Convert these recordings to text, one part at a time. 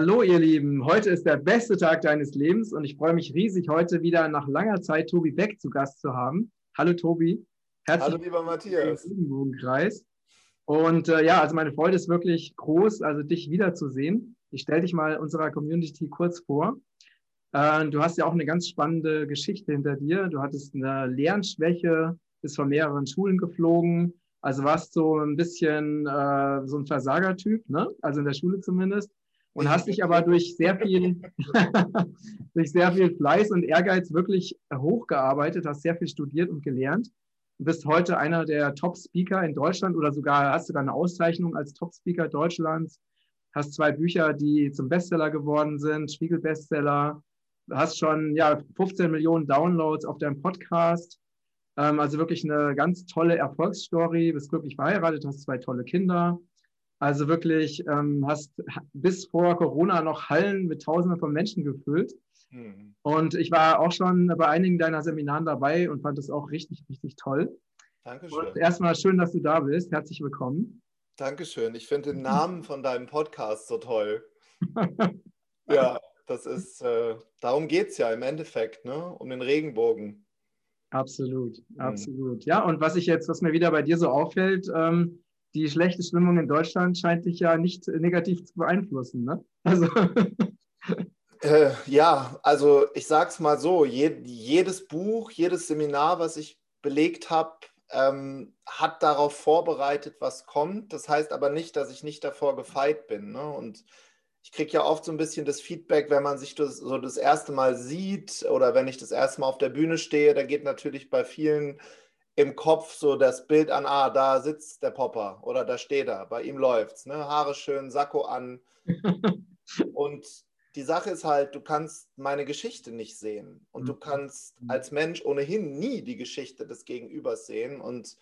Hallo ihr Lieben, heute ist der beste Tag deines Lebens und ich freue mich riesig, heute wieder nach langer Zeit Tobi Beck zu Gast zu haben. Hallo Tobi. Herzlich Hallo lieber Matthias. Im Kreis. Und äh, ja, also meine Freude ist wirklich groß, also dich wiederzusehen. Ich stelle dich mal unserer Community kurz vor. Äh, du hast ja auch eine ganz spannende Geschichte hinter dir. Du hattest eine Lernschwäche, bist von mehreren Schulen geflogen, also warst so ein bisschen äh, so ein Versagertyp, ne? also in der Schule zumindest und hast dich aber durch sehr viel, durch sehr viel Fleiß und Ehrgeiz wirklich hochgearbeitet, hast sehr viel studiert und gelernt. Du bist heute einer der Top-Speaker in Deutschland oder sogar hast sogar eine Auszeichnung als Top-Speaker Deutschlands. Hast zwei Bücher, die zum Bestseller geworden sind, Spiegel-Bestseller. Hast schon ja, 15 Millionen Downloads auf deinem Podcast. Ähm, also wirklich eine ganz tolle Erfolgsstory. Bist glücklich verheiratet, hast zwei tolle Kinder also wirklich ähm, hast bis vor Corona noch Hallen mit Tausenden von Menschen gefüllt. Mhm. Und ich war auch schon bei einigen deiner Seminaren dabei und fand es auch richtig, richtig toll. Dankeschön. Und erstmal schön, dass du da bist. Herzlich willkommen. Dankeschön. Ich finde den Namen von deinem Podcast so toll. ja, das ist, äh, darum geht es ja im Endeffekt, ne? um den Regenbogen. Absolut, mhm. absolut. Ja, und was ich jetzt, was mir wieder bei dir so auffällt, ähm, die schlechte Stimmung in Deutschland scheint dich ja nicht negativ zu beeinflussen. Ne? Also. Äh, ja, also ich sage es mal so, je, jedes Buch, jedes Seminar, was ich belegt habe, ähm, hat darauf vorbereitet, was kommt. Das heißt aber nicht, dass ich nicht davor gefeit bin. Ne? Und ich kriege ja oft so ein bisschen das Feedback, wenn man sich das, so das erste Mal sieht oder wenn ich das erste Mal auf der Bühne stehe, da geht natürlich bei vielen im Kopf so das Bild an, ah, da sitzt der Popper oder da steht er, bei ihm läuft's, ne? Haare schön, Sakko an. und die Sache ist halt, du kannst meine Geschichte nicht sehen und du mhm. kannst mhm. als Mensch ohnehin nie die Geschichte des Gegenübers sehen und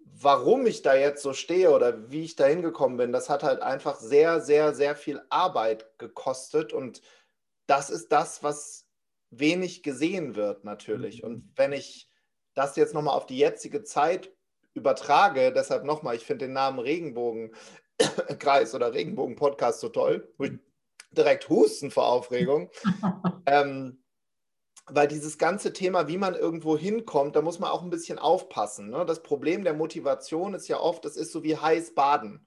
warum ich da jetzt so stehe oder wie ich da hingekommen bin, das hat halt einfach sehr, sehr, sehr viel Arbeit gekostet und das ist das, was wenig gesehen wird natürlich. Mhm. Und wenn ich das jetzt nochmal auf die jetzige Zeit übertrage, deshalb nochmal, ich finde den Namen Regenbogenkreis oder Regenbogen-Podcast so toll, direkt husten vor Aufregung. ähm, weil dieses ganze Thema, wie man irgendwo hinkommt, da muss man auch ein bisschen aufpassen. Ne? Das Problem der Motivation ist ja oft, das ist so wie heiß baden.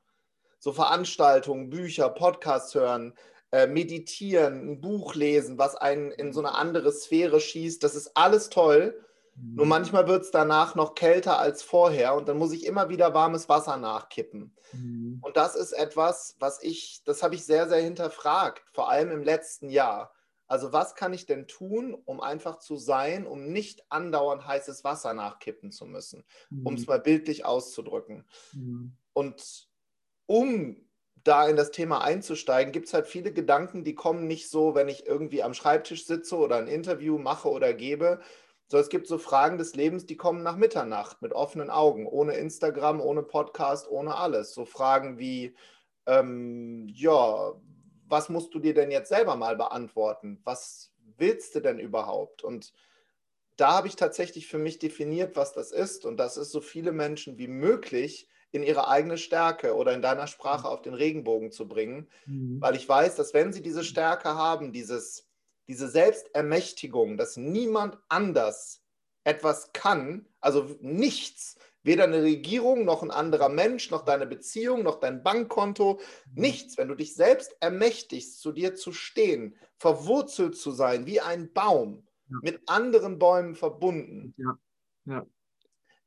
So Veranstaltungen, Bücher, Podcasts hören, äh, meditieren, ein Buch lesen, was einen in so eine andere Sphäre schießt, das ist alles toll. Nur mhm. manchmal wird es danach noch kälter als vorher und dann muss ich immer wieder warmes Wasser nachkippen. Mhm. Und das ist etwas, was ich, das habe ich sehr, sehr hinterfragt, vor allem im letzten Jahr. Also was kann ich denn tun, um einfach zu sein, um nicht andauernd heißes Wasser nachkippen zu müssen, mhm. um es mal bildlich auszudrücken. Mhm. Und um da in das Thema einzusteigen, gibt es halt viele Gedanken, die kommen nicht so, wenn ich irgendwie am Schreibtisch sitze oder ein Interview mache oder gebe, so, es gibt so Fragen des Lebens, die kommen nach Mitternacht mit offenen Augen, ohne Instagram, ohne Podcast, ohne alles. So Fragen wie, ähm, ja, was musst du dir denn jetzt selber mal beantworten? Was willst du denn überhaupt? Und da habe ich tatsächlich für mich definiert, was das ist. Und das ist so viele Menschen wie möglich in ihre eigene Stärke oder in deiner Sprache auf den Regenbogen zu bringen. Mhm. Weil ich weiß, dass wenn sie diese Stärke haben, dieses diese Selbstermächtigung, dass niemand anders etwas kann, also nichts, weder eine Regierung noch ein anderer Mensch, noch deine Beziehung, noch dein Bankkonto, mhm. nichts. Wenn du dich selbst ermächtigst, zu dir zu stehen, verwurzelt zu sein wie ein Baum, ja. mit anderen Bäumen verbunden, ja. Ja.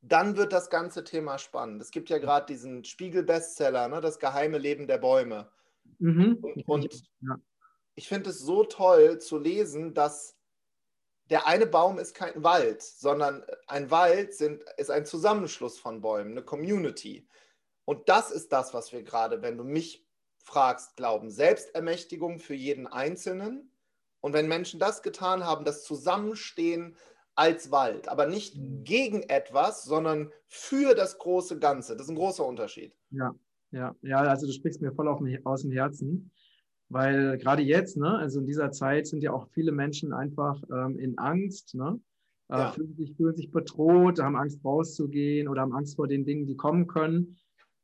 dann wird das ganze Thema spannend. Es gibt ja gerade diesen Spiegel-Bestseller, ne, das geheime Leben der Bäume. Mhm. Und, und ich finde es so toll zu lesen, dass der eine Baum ist kein Wald, sondern ein Wald sind, ist ein Zusammenschluss von Bäumen, eine Community. Und das ist das, was wir gerade, wenn du mich fragst, glauben. Selbstermächtigung für jeden Einzelnen. Und wenn Menschen das getan haben, das Zusammenstehen als Wald, aber nicht mhm. gegen etwas, sondern für das große Ganze. Das ist ein großer Unterschied. Ja, ja, ja, also du sprichst mir voll aus dem Herzen. Weil gerade jetzt, ne, also in dieser Zeit sind ja auch viele Menschen einfach ähm, in Angst, ne? Äh, ja. fühlen, sich, fühlen sich bedroht, haben Angst rauszugehen oder haben Angst vor den Dingen, die kommen können.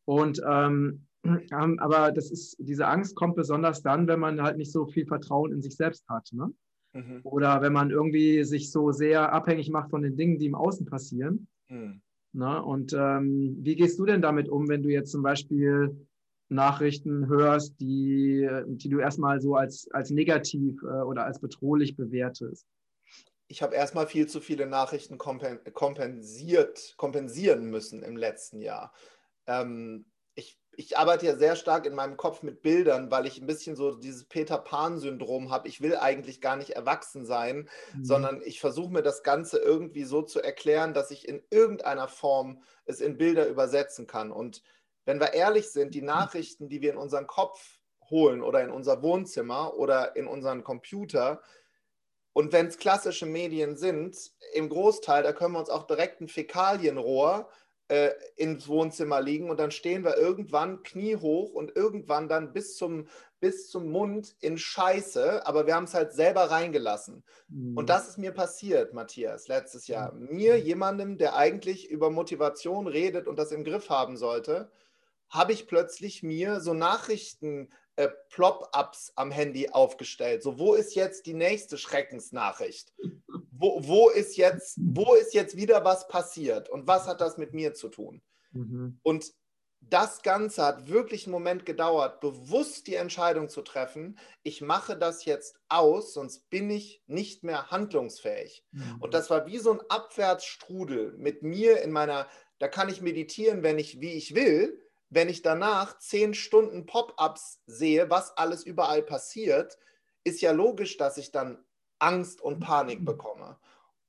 Und ähm, Ähm, aber das ist, diese Angst kommt besonders dann, wenn man halt nicht so viel Vertrauen in sich selbst hat. Ne? Mhm. Oder wenn man irgendwie sich so sehr abhängig macht von den Dingen, die im Außen passieren. Mhm. Ne? Und ähm, wie gehst du denn damit um, wenn du jetzt zum Beispiel Nachrichten hörst, die, die du erstmal so als, als negativ äh, oder als bedrohlich bewertest? Ich habe erstmal viel zu viele Nachrichten kompensiert, kompensieren müssen im letzten Jahr. Ähm, ich arbeite ja sehr stark in meinem Kopf mit Bildern, weil ich ein bisschen so dieses Peter Pan-Syndrom habe. Ich will eigentlich gar nicht erwachsen sein, mhm. sondern ich versuche mir das Ganze irgendwie so zu erklären, dass ich in irgendeiner Form es in Bilder übersetzen kann. Und wenn wir ehrlich sind, die Nachrichten, die wir in unseren Kopf holen oder in unser Wohnzimmer oder in unseren Computer, und wenn es klassische Medien sind, im Großteil, da können wir uns auch direkt ein Fäkalienrohr äh, ins Wohnzimmer liegen und dann stehen wir irgendwann kniehoch und irgendwann dann bis zum, bis zum Mund in Scheiße, aber wir haben es halt selber reingelassen. Mhm. Und das ist mir passiert, Matthias, letztes Jahr. Mhm. Mir, jemandem, der eigentlich über Motivation redet und das im Griff haben sollte, habe ich plötzlich mir so Nachrichten äh, Plop-ups am Handy aufgestellt. So, wo ist jetzt die nächste Schreckensnachricht? Wo, wo, ist jetzt, wo ist jetzt wieder was passiert? Und was hat das mit mir zu tun? Mhm. Und das Ganze hat wirklich einen Moment gedauert, bewusst die Entscheidung zu treffen, ich mache das jetzt aus, sonst bin ich nicht mehr handlungsfähig. Mhm. Und das war wie so ein Abwärtsstrudel mit mir in meiner, da kann ich meditieren, wenn ich, wie ich will, wenn ich danach zehn Stunden Pop-ups sehe, was alles überall passiert, ist ja logisch, dass ich dann Angst und Panik bekomme.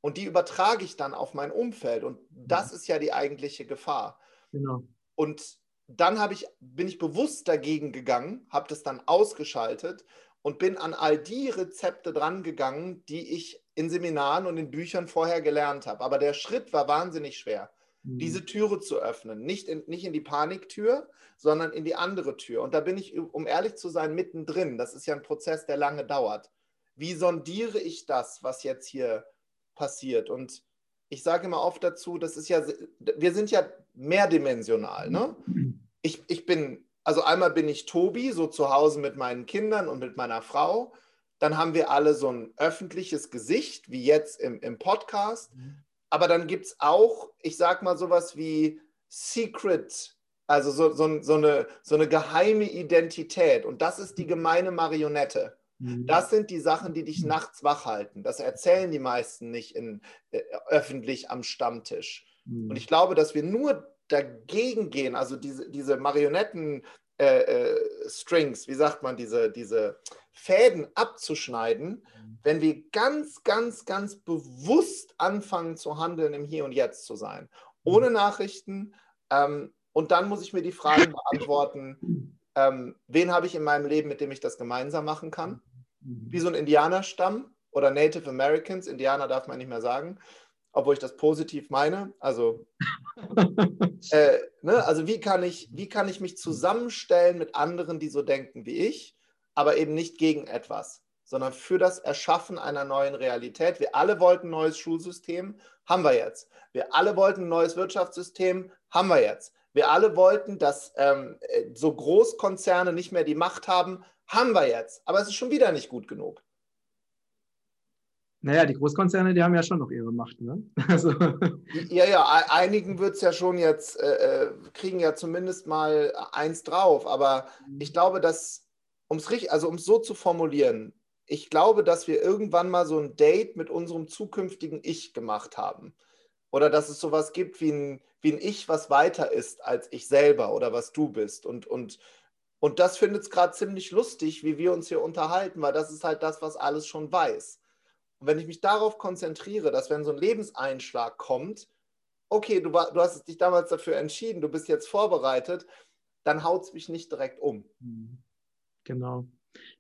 Und die übertrage ich dann auf mein Umfeld. Und das ist ja die eigentliche Gefahr. Genau. Und dann ich, bin ich bewusst dagegen gegangen, habe das dann ausgeschaltet und bin an all die Rezepte drangegangen, die ich in Seminaren und in Büchern vorher gelernt habe. Aber der Schritt war wahnsinnig schwer diese mhm. Türe zu öffnen. Nicht in, nicht in die Paniktür, sondern in die andere Tür. Und da bin ich, um ehrlich zu sein, mittendrin. Das ist ja ein Prozess, der lange dauert. Wie sondiere ich das, was jetzt hier passiert? Und ich sage immer oft dazu, das ist ja, wir sind ja mehrdimensional. Ne? Ich, ich bin, also einmal bin ich Tobi, so zu Hause mit meinen Kindern und mit meiner Frau. Dann haben wir alle so ein öffentliches Gesicht, wie jetzt im, im Podcast. Mhm aber dann gibt es auch, ich sag mal, sowas wie Secret, also so, so, so, eine, so eine geheime Identität. Und das ist die gemeine Marionette. Mhm. Das sind die Sachen, die dich nachts wach halten. Das erzählen die meisten nicht in, äh, öffentlich am Stammtisch. Mhm. Und ich glaube, dass wir nur dagegen gehen, also diese, diese Marionetten, äh, äh, wie sagt man, diese, diese Fäden abzuschneiden, mhm. wenn wir ganz, ganz, ganz bewusst anfangen zu handeln, im Hier und Jetzt zu sein. Ohne mhm. Nachrichten. Ähm, und dann muss ich mir die Frage beantworten, ähm, wen habe ich in meinem Leben, mit dem ich das gemeinsam machen kann? Mhm. Wie so ein Indianerstamm oder Native Americans. Indianer darf man nicht mehr sagen, obwohl ich das positiv meine. Also, äh, ne? also wie, kann ich, wie kann ich mich zusammenstellen mit anderen, die so denken wie ich? Aber eben nicht gegen etwas, sondern für das Erschaffen einer neuen Realität. Wir alle wollten ein neues Schulsystem, haben wir jetzt. Wir alle wollten ein neues Wirtschaftssystem, haben wir jetzt. Wir alle wollten, dass ähm, so Großkonzerne nicht mehr die Macht haben, haben wir jetzt. Aber es ist schon wieder nicht gut genug. Naja, die Großkonzerne, die haben ja schon noch ihre Macht, ne? Also. Ja, ja, einigen wird es ja schon jetzt, äh, äh, kriegen ja zumindest mal eins drauf. Aber mhm. ich glaube, dass um es also um so zu formulieren, ich glaube, dass wir irgendwann mal so ein Date mit unserem zukünftigen Ich gemacht haben. Oder dass es sowas gibt wie ein, wie ein Ich, was weiter ist als ich selber oder was du bist. Und, und, und das findet es gerade ziemlich lustig, wie wir uns hier unterhalten, weil das ist halt das, was alles schon weiß. Und wenn ich mich darauf konzentriere, dass wenn so ein Lebenseinschlag kommt, okay, du, du hast dich damals dafür entschieden, du bist jetzt vorbereitet, dann haut es mich nicht direkt um. Mhm. Genau.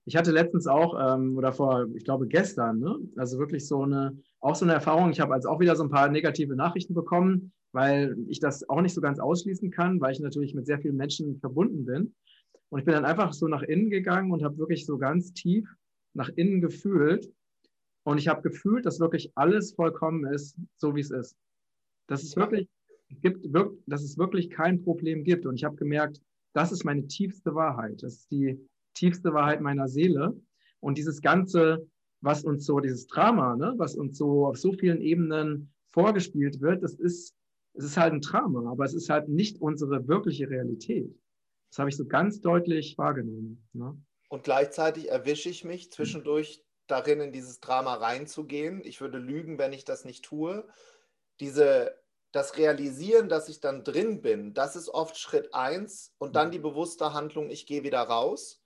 Ich hatte letztens auch, ähm, oder vor, ich glaube gestern, ne? also wirklich so eine, auch so eine Erfahrung. Ich habe also auch wieder so ein paar negative Nachrichten bekommen, weil ich das auch nicht so ganz ausschließen kann, weil ich natürlich mit sehr vielen Menschen verbunden bin. Und ich bin dann einfach so nach innen gegangen und habe wirklich so ganz tief nach innen gefühlt. Und ich habe gefühlt, dass wirklich alles vollkommen ist, so wie es ist. Dass es wirklich gibt, dass es wirklich kein Problem gibt. Und ich habe gemerkt, das ist meine tiefste Wahrheit. Das ist die tiefste Wahrheit meiner Seele. Und dieses Ganze, was uns so, dieses Drama, ne, was uns so auf so vielen Ebenen vorgespielt wird, das ist, es ist halt ein Drama, aber es ist halt nicht unsere wirkliche Realität. Das habe ich so ganz deutlich wahrgenommen. Ne? Und gleichzeitig erwische ich mich zwischendurch darin, in dieses Drama reinzugehen. Ich würde lügen, wenn ich das nicht tue. Diese, das Realisieren, dass ich dann drin bin, das ist oft Schritt eins und dann die bewusste Handlung, ich gehe wieder raus.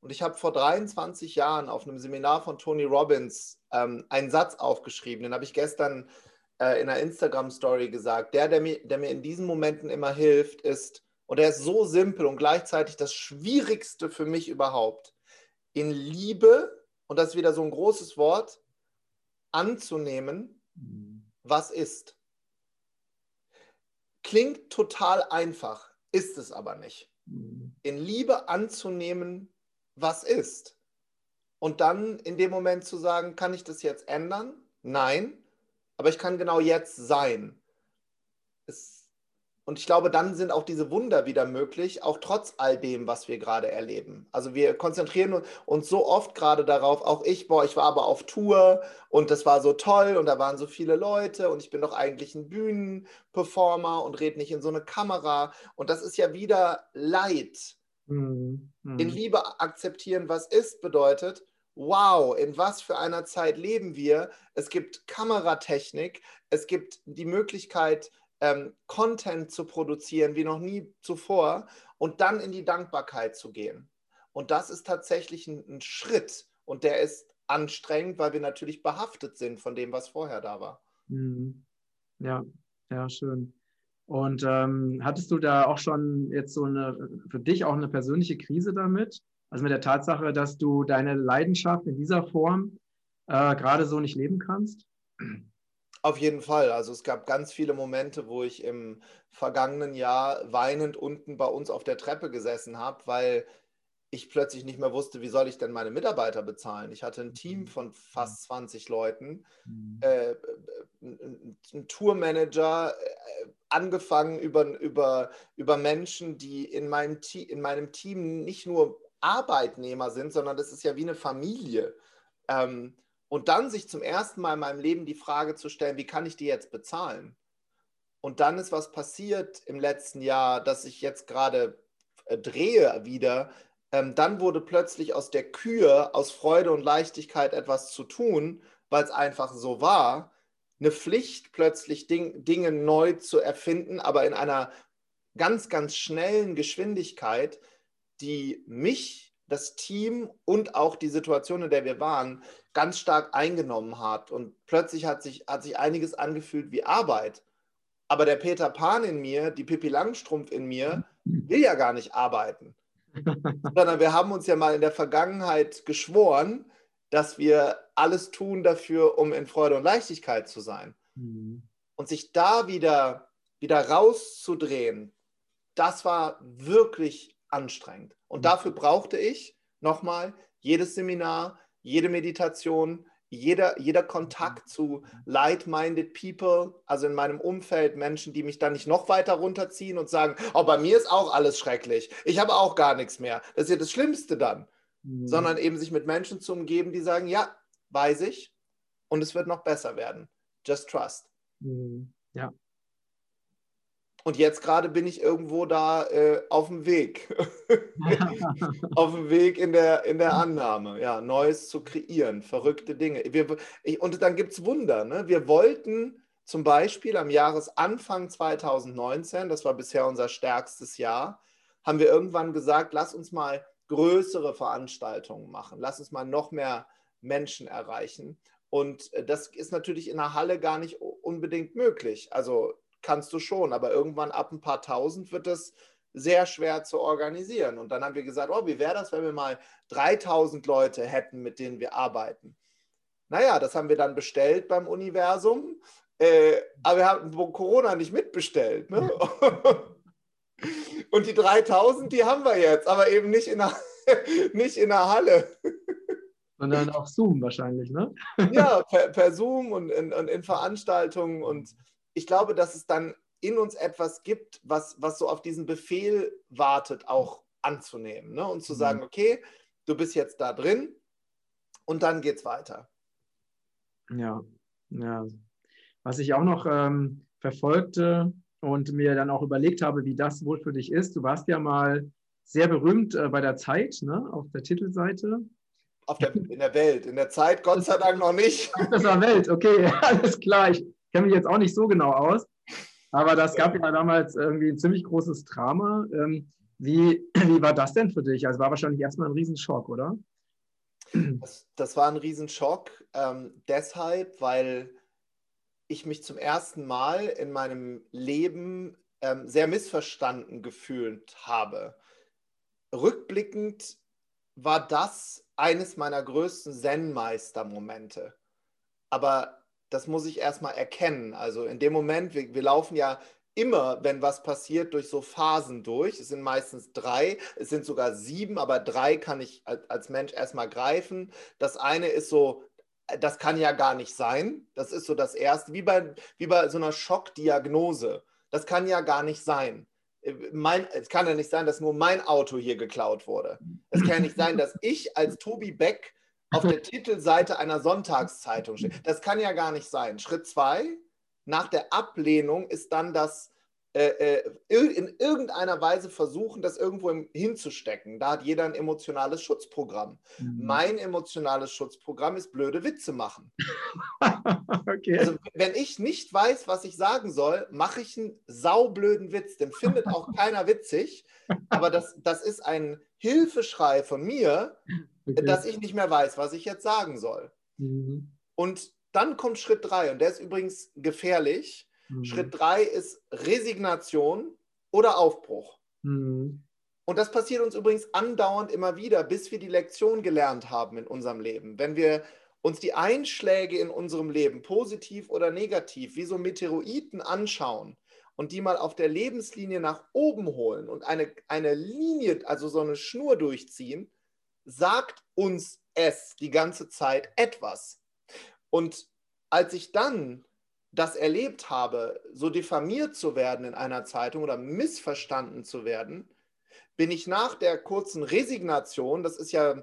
Und ich habe vor 23 Jahren auf einem Seminar von Tony Robbins ähm, einen Satz aufgeschrieben, den habe ich gestern äh, in einer Instagram-Story gesagt. Der, der mir, der mir in diesen Momenten immer hilft, ist, und er ist so simpel und gleichzeitig das Schwierigste für mich überhaupt, in Liebe, und das ist wieder so ein großes Wort, anzunehmen, was ist. Klingt total einfach, ist es aber nicht. In Liebe anzunehmen, was ist. Und dann in dem Moment zu sagen, kann ich das jetzt ändern? Nein, aber ich kann genau jetzt sein. Es, und ich glaube, dann sind auch diese Wunder wieder möglich, auch trotz all dem, was wir gerade erleben. Also wir konzentrieren uns so oft gerade darauf, auch ich, boah, ich war aber auf Tour und das war so toll und da waren so viele Leute und ich bin doch eigentlich ein Bühnenperformer und rede nicht in so eine Kamera. Und das ist ja wieder Leid Mhm. In Liebe akzeptieren, was ist, bedeutet, wow, in was für einer Zeit leben wir. Es gibt Kameratechnik, es gibt die Möglichkeit, ähm, Content zu produzieren wie noch nie zuvor und dann in die Dankbarkeit zu gehen. Und das ist tatsächlich ein, ein Schritt und der ist anstrengend, weil wir natürlich behaftet sind von dem, was vorher da war. Mhm. Ja, ja, schön. Und ähm, hattest du da auch schon jetzt so eine, für dich auch eine persönliche Krise damit? Also mit der Tatsache, dass du deine Leidenschaft in dieser Form äh, gerade so nicht leben kannst? Auf jeden Fall. Also es gab ganz viele Momente, wo ich im vergangenen Jahr weinend unten bei uns auf der Treppe gesessen habe, weil ich plötzlich nicht mehr wusste, wie soll ich denn meine Mitarbeiter bezahlen. Ich hatte ein Team mhm. von fast 20 Leuten, mhm. äh, ein Tourmanager, äh, angefangen über, über, über Menschen, die in meinem, in meinem Team nicht nur Arbeitnehmer sind, sondern das ist ja wie eine Familie. Ähm, und dann sich zum ersten Mal in meinem Leben die Frage zu stellen, wie kann ich die jetzt bezahlen? Und dann ist was passiert im letzten Jahr, dass ich jetzt gerade äh, drehe wieder, ähm, dann wurde plötzlich aus der Kür, aus Freude und Leichtigkeit etwas zu tun, weil es einfach so war, eine Pflicht, plötzlich Ding, Dinge neu zu erfinden, aber in einer ganz, ganz schnellen Geschwindigkeit, die mich, das Team und auch die Situation, in der wir waren, ganz stark eingenommen hat. Und plötzlich hat sich, hat sich einiges angefühlt wie Arbeit. Aber der Peter Pan in mir, die Pippi Langstrumpf in mir, will ja gar nicht arbeiten. Sondern wir haben uns ja mal in der Vergangenheit geschworen, dass wir alles tun dafür, um in Freude und Leichtigkeit zu sein. Mhm. Und sich da wieder, wieder rauszudrehen, das war wirklich anstrengend. Und mhm. dafür brauchte ich nochmal jedes Seminar, jede Meditation, jeder, jeder Kontakt zu like-minded people, also in meinem Umfeld Menschen, die mich dann nicht noch weiter runterziehen und sagen, oh, bei mir ist auch alles schrecklich, ich habe auch gar nichts mehr. Das ist ja das Schlimmste dann. Mhm. Sondern eben sich mit Menschen zu umgeben, die sagen, ja, weiß ich und es wird noch besser werden. Just trust. Mhm. Ja, und jetzt gerade bin ich irgendwo da äh, auf dem Weg. auf dem Weg in der, in der Annahme, ja, Neues zu kreieren, verrückte Dinge. Wir, ich, und dann gibt es Wunder. Ne? Wir wollten zum Beispiel am Jahresanfang 2019, das war bisher unser stärkstes Jahr, haben wir irgendwann gesagt, lass uns mal größere Veranstaltungen machen, lass uns mal noch mehr Menschen erreichen. Und äh, das ist natürlich in der Halle gar nicht unbedingt möglich. Also kannst du schon, aber irgendwann ab ein paar tausend wird das sehr schwer zu organisieren. Und dann haben wir gesagt, oh, wie wäre das, wenn wir mal 3000 Leute hätten, mit denen wir arbeiten? Naja, das haben wir dann bestellt beim Universum, äh, aber wir haben Corona nicht mitbestellt. Ne? Und die 3000, die haben wir jetzt, aber eben nicht in der, nicht in der Halle. Sondern auf Zoom wahrscheinlich, ne? Ja, per, per Zoom und in, und in Veranstaltungen und ich glaube, dass es dann in uns etwas gibt, was, was so auf diesen Befehl wartet, auch anzunehmen ne? und zu sagen, mhm. okay, du bist jetzt da drin und dann geht's weiter. Ja, ja. Was ich auch noch ähm, verfolgte und mir dann auch überlegt habe, wie das wohl für dich ist. Du warst ja mal sehr berühmt äh, bei der Zeit, ne? auf der Titelseite. Auf der, in der Welt, in der Zeit Gott sei Dank noch nicht. Das war Welt, okay, alles klar. Ich kenne mich jetzt auch nicht so genau aus. Aber das gab ja damals irgendwie ein ziemlich großes Drama. Ähm, wie, wie war das denn für dich? Also war wahrscheinlich erstmal ein Riesenschock, oder? Das, das war ein Riesenschock, ähm, deshalb, weil ich mich zum ersten Mal in meinem Leben ähm, sehr missverstanden gefühlt habe. Rückblickend war das eines meiner größten Zen-Meister-Momente. Aber das muss ich erstmal erkennen. Also in dem Moment, wir, wir laufen ja immer, wenn was passiert, durch so Phasen durch. Es sind meistens drei, es sind sogar sieben, aber drei kann ich als Mensch erstmal greifen. Das eine ist so, das kann ja gar nicht sein. Das ist so das Erste, wie bei, wie bei so einer Schockdiagnose. Das kann ja gar nicht sein. Mein, es kann ja nicht sein, dass nur mein Auto hier geklaut wurde. Es kann ja nicht sein, dass ich als Tobi Beck auf der Titelseite einer Sonntagszeitung stehe. Das kann ja gar nicht sein. Schritt zwei, nach der Ablehnung ist dann das äh, äh in irgendeiner Weise versuchen, das irgendwo hinzustecken. Da hat jeder ein emotionales Schutzprogramm. Mhm. Mein emotionales Schutzprogramm ist blöde Witze machen. okay. Also wenn ich nicht weiß, was ich sagen soll, mache ich einen saublöden Witz. Den findet auch keiner witzig. Aber das, das ist ein Hilfeschrei von mir, okay. dass ich nicht mehr weiß, was ich jetzt sagen soll. Mhm. Und dann kommt Schritt drei und der ist übrigens gefährlich. Mhm. Schritt drei ist Resignation oder Aufbruch. Mhm. Und das passiert uns übrigens andauernd immer wieder, bis wir die Lektion gelernt haben in unserem Leben. Wenn wir uns die Einschläge in unserem Leben, positiv oder negativ, wie so Meteoriten anschauen und die mal auf der Lebenslinie nach oben holen und eine, eine Linie, also so eine Schnur durchziehen, sagt uns es die ganze Zeit etwas. Und als ich dann das erlebt habe, so diffamiert zu werden in einer Zeitung oder missverstanden zu werden, bin ich nach der kurzen Resignation, das ist ja,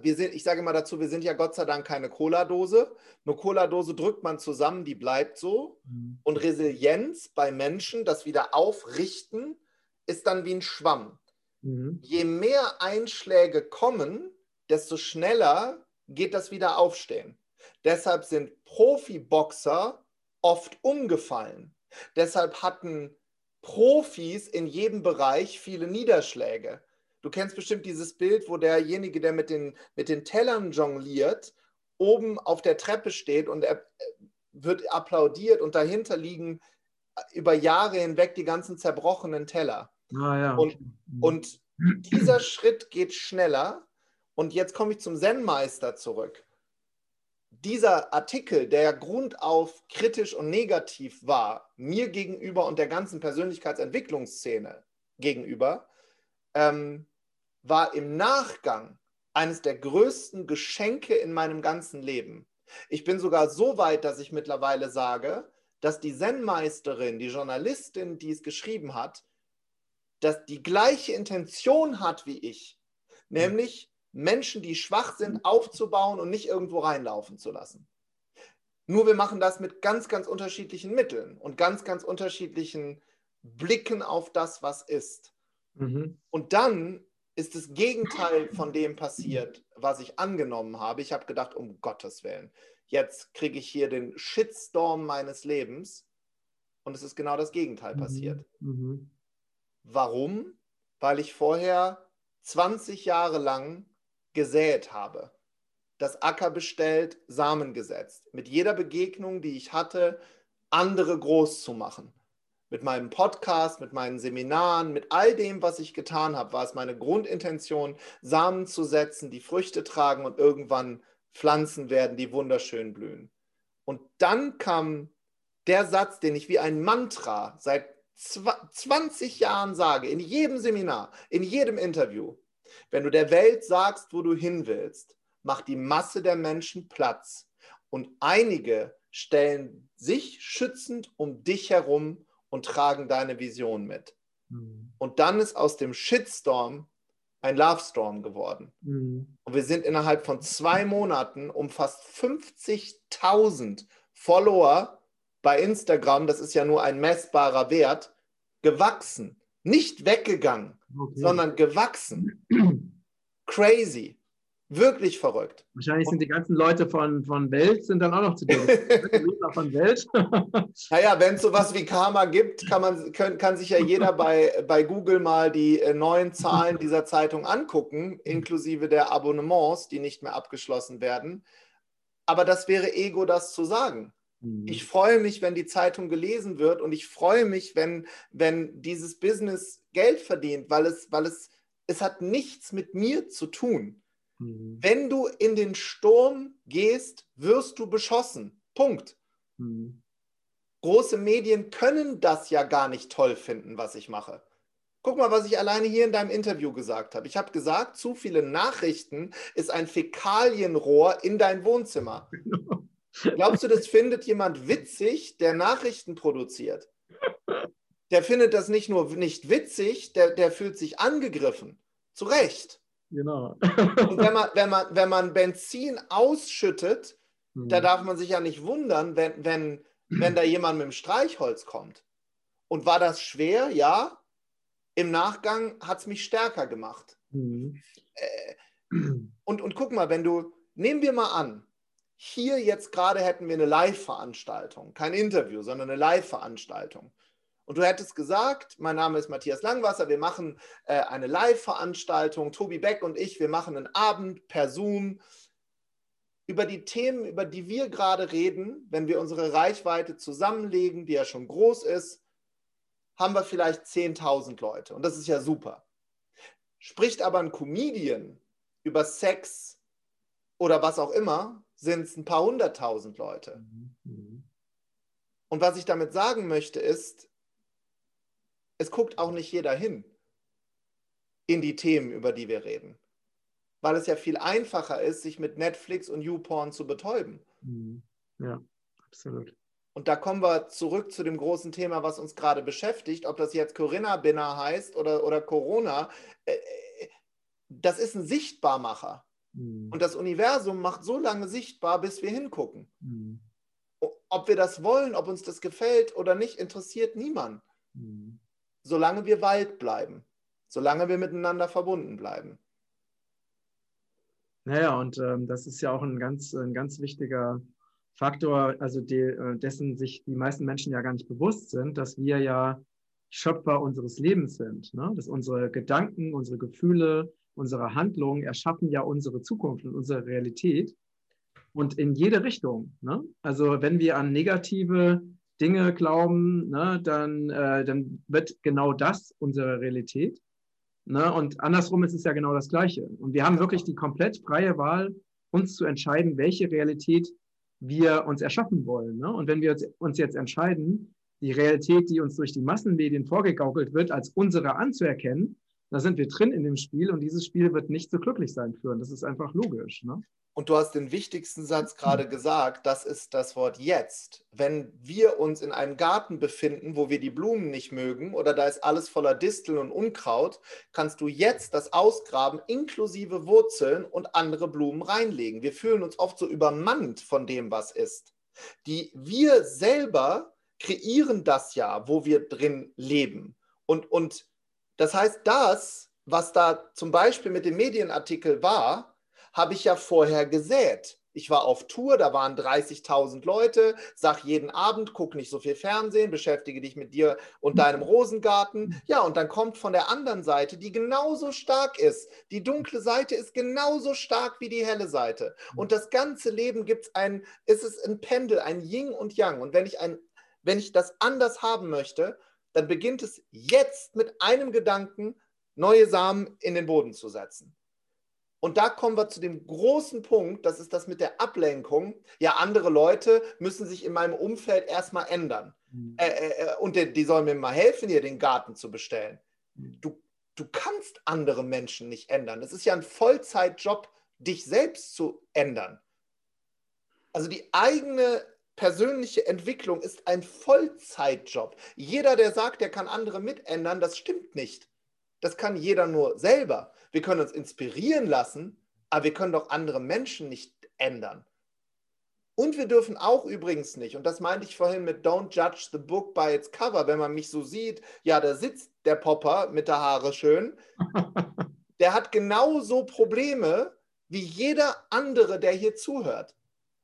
wir sind, ich sage mal dazu, wir sind ja Gott sei Dank keine Cola-Dose. Eine Cola-Dose drückt man zusammen, die bleibt so. Mhm. Und Resilienz bei Menschen, das wieder aufrichten, ist dann wie ein Schwamm. Mhm. Je mehr Einschläge kommen, desto schneller geht das wieder aufstehen. Deshalb sind Profiboxer oft umgefallen. Deshalb hatten Profis in jedem Bereich viele Niederschläge. Du kennst bestimmt dieses Bild, wo derjenige, der mit den, mit den Tellern jongliert, oben auf der Treppe steht und er wird applaudiert und dahinter liegen über Jahre hinweg die ganzen zerbrochenen Teller. Ah, ja. und, mhm. und dieser Schritt geht schneller. Und jetzt komme ich zum Zen-Meister zurück dieser Artikel, der grundauf kritisch und negativ war, mir gegenüber und der ganzen Persönlichkeitsentwicklungsszene gegenüber, ähm, war im Nachgang eines der größten Geschenke in meinem ganzen Leben. Ich bin sogar so weit, dass ich mittlerweile sage, dass die Zen-Meisterin, die Journalistin, die es geschrieben hat, dass die gleiche Intention hat wie ich, nämlich Menschen, die schwach sind, aufzubauen und nicht irgendwo reinlaufen zu lassen. Nur wir machen das mit ganz, ganz unterschiedlichen Mitteln und ganz, ganz unterschiedlichen Blicken auf das, was ist. Mhm. Und dann ist das Gegenteil von dem passiert, was ich angenommen habe. Ich habe gedacht, um Gottes Willen, jetzt kriege ich hier den Shitstorm meines Lebens. Und es ist genau das Gegenteil mhm. passiert. Mhm. Warum? Weil ich vorher 20 Jahre lang gesät habe. Das Acker bestellt, Samen gesetzt. Mit jeder Begegnung, die ich hatte, andere groß zu machen. Mit meinem Podcast, mit meinen Seminaren, mit all dem, was ich getan habe, war es meine Grundintention, Samen zu setzen, die Früchte tragen und irgendwann Pflanzen werden, die wunderschön blühen. Und dann kam der Satz, den ich wie ein Mantra seit 20 Jahren sage, in jedem Seminar, in jedem Interview. Wenn du der Welt sagst, wo du hin willst, macht die Masse der Menschen Platz. Und einige stellen sich schützend um dich herum und tragen deine Vision mit. Mhm. Und dann ist aus dem Shitstorm ein Love Storm geworden. Mhm. Und wir sind innerhalb von zwei Monaten um fast 50.000 Follower bei Instagram, das ist ja nur ein messbarer Wert, gewachsen. Nicht weggegangen, okay. sondern gewachsen. Crazy. Wirklich verrückt. Wahrscheinlich sind die ganzen Leute von, von Welt sind dann auch noch zu dir. von Welt. naja, wenn es sowas wie Karma gibt, kann, man, kann, kann sich ja jeder bei, bei Google mal die äh, neuen Zahlen dieser Zeitung angucken, inklusive der Abonnements, die nicht mehr abgeschlossen werden. Aber das wäre Ego, das zu sagen. Mhm. Ich freue mich, wenn die Zeitung gelesen wird und ich freue mich, wenn, wenn dieses Business Geld verdient, weil es, weil es, es hat nichts mit mir zu tun. Mhm. Wenn du in den Sturm gehst, wirst du beschossen. Punkt. Mhm. Große Medien können das ja gar nicht toll finden, was ich mache. Guck mal, was ich alleine hier in deinem Interview gesagt habe. Ich habe gesagt, zu viele Nachrichten ist ein Fäkalienrohr in dein Wohnzimmer. Glaubst du, das findet jemand witzig, der Nachrichten produziert? Der findet das nicht nur nicht witzig, der, der fühlt sich angegriffen. Zu Recht. Genau. Und wenn man, wenn man, wenn man Benzin ausschüttet, mhm. da darf man sich ja nicht wundern, wenn, wenn, wenn da jemand mit dem Streichholz kommt. Und war das schwer? Ja. Im Nachgang hat es mich stärker gemacht. Mhm. Äh, und, und guck mal, wenn du, nehmen wir mal an, hier jetzt gerade hätten wir eine Live-Veranstaltung, kein Interview, sondern eine Live-Veranstaltung. Und du hättest gesagt, mein Name ist Matthias Langwasser, wir machen äh, eine Live-Veranstaltung, Tobi Beck und ich, wir machen einen Abend per Zoom über die Themen, über die wir gerade reden, wenn wir unsere Reichweite zusammenlegen, die ja schon groß ist, haben wir vielleicht 10.000 Leute. Und das ist ja super. Spricht aber ein Comedian über Sex oder was auch immer, sind es ein paar hunderttausend Leute. Mhm. mhm. Und was ich damit sagen möchte, ist, es guckt auch nicht jeder hin in die Themen, über die wir reden. Weil es ja viel einfacher ist, sich mit Netflix und YouPorn zu betäuben. Mhm. Ja, absolut. Und da kommen wir zurück zu dem großen Thema, was uns gerade beschäftigt, ob das jetzt Corinna Binner heißt oder, oder Corona. Äh, äh, das ist ein Sichtbarmacher. Mhm. Und das Universum macht so lange sichtbar, bis wir hingucken. Mhm. Ob wir das wollen, ob uns das gefällt oder nicht, interessiert niemand. Mhm solange wir Wald bleiben, solange wir miteinander verbunden bleiben. Naja, und ähm, das ist ja auch ein ganz, ein ganz wichtiger Faktor, also die, äh, dessen sich die meisten Menschen ja gar nicht bewusst sind, dass wir ja Schöpfer unseres Lebens sind. Ne? Dass unsere Gedanken, unsere Gefühle, unsere Handlungen erschaffen ja unsere Zukunft und unsere Realität. Und in jede Richtung. Ne? Also wenn wir an negative Dinge glauben, ne, dann, äh, dann wird genau das unsere Realität. Ne? Und andersrum ist es ja genau das Gleiche. Und wir haben wirklich die komplett freie Wahl, uns zu entscheiden, welche Realität wir uns erschaffen wollen. Ne? Und wenn wir uns jetzt entscheiden, die Realität, die uns durch die Massenmedien vorgegaukelt wird, als unsere anzuerkennen, da sind wir drin in dem Spiel und dieses Spiel wird nicht so glücklich sein führen. Das ist einfach logisch. Ne? Und du hast den wichtigsten Satz gerade gesagt, das ist das Wort jetzt. Wenn wir uns in einem Garten befinden, wo wir die Blumen nicht mögen oder da ist alles voller Disteln und Unkraut, kannst du jetzt das ausgraben, inklusive Wurzeln und andere Blumen reinlegen. Wir fühlen uns oft so übermannt von dem, was ist. Die wir selber kreieren das ja, wo wir drin leben. Und, und das heißt, das, was da zum Beispiel mit dem Medienartikel war, habe ich ja vorher gesät. Ich war auf Tour, da waren 30.000 Leute, sag jeden Abend, guck nicht so viel Fernsehen, beschäftige dich mit dir und deinem Rosengarten. Ja, und dann kommt von der anderen Seite, die genauso stark ist. Die dunkle Seite ist genauso stark wie die helle Seite. Und das ganze Leben gibt es ein, ist es ein Pendel, ein Yin und Yang. Und wenn ich ein, wenn ich das anders haben möchte, dann beginnt es jetzt mit einem Gedanken, neue Samen in den Boden zu setzen. Und da kommen wir zu dem großen Punkt, das ist das mit der Ablenkung. Ja, andere Leute müssen sich in meinem Umfeld erstmal ändern. Mhm. Äh, äh, äh und die, die, sollen mir mal helfen, hier den Garten zu bestellen. Mhm. Du, du kannst andere Menschen nicht ändern. Es ist ja ein Vollzeitjob, dich selbst zu ändern. Also die eigene persönliche Entwicklung ist ein Vollzeitjob. Jeder, der sagt, der kann andere mitändern, das stimmt nicht. Das kann jeder nur selber. Wir können uns inspirieren lassen, aber wir können doch andere Menschen nicht ändern. Und wir dürfen auch übrigens nicht, und das meinte ich vorhin mit Don't judge the book by its cover, wenn man mich so sieht, ja, da sitzt der Popper mit der Haare schön, der hat genauso Probleme wie jeder andere, der hier zuhört.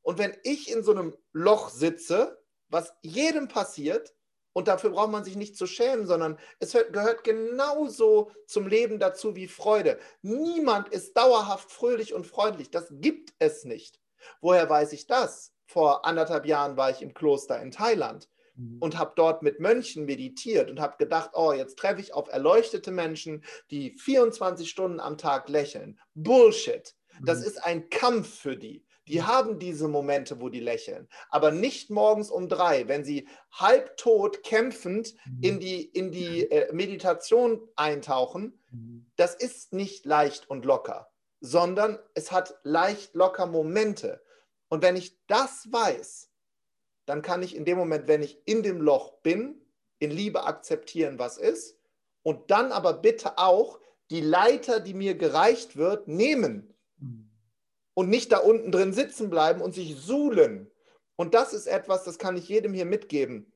Und wenn ich in so einem Loch sitze, was jedem passiert, und dafür braucht man sich nicht zu schämen, sondern es gehört genauso zum Leben dazu wie Freude. Niemand ist dauerhaft fröhlich und freundlich. Das gibt es nicht. Woher weiß ich das? Vor anderthalb Jahren war ich im Kloster in Thailand mhm. und habe dort mit Mönchen meditiert und habe gedacht, oh, jetzt treffe ich auf erleuchtete Menschen, die 24 Stunden am Tag lächeln. Bullshit. Das mhm. ist ein Kampf für die. Die haben diese Momente, wo die lächeln, aber nicht morgens um drei, wenn sie halbtot kämpfend mhm. in die, in die äh, Meditation eintauchen. Das ist nicht leicht und locker sondern es hat leicht locker Momente. Und wenn ich das weiß, dann kann ich in dem Moment, wenn ich in dem Loch bin, in Liebe akzeptieren, was ist, und dann aber bitte auch die Leiter, die mir gereicht wird, nehmen und nicht da unten drin sitzen bleiben und sich suhlen. Und das ist etwas, das kann ich jedem hier mitgeben.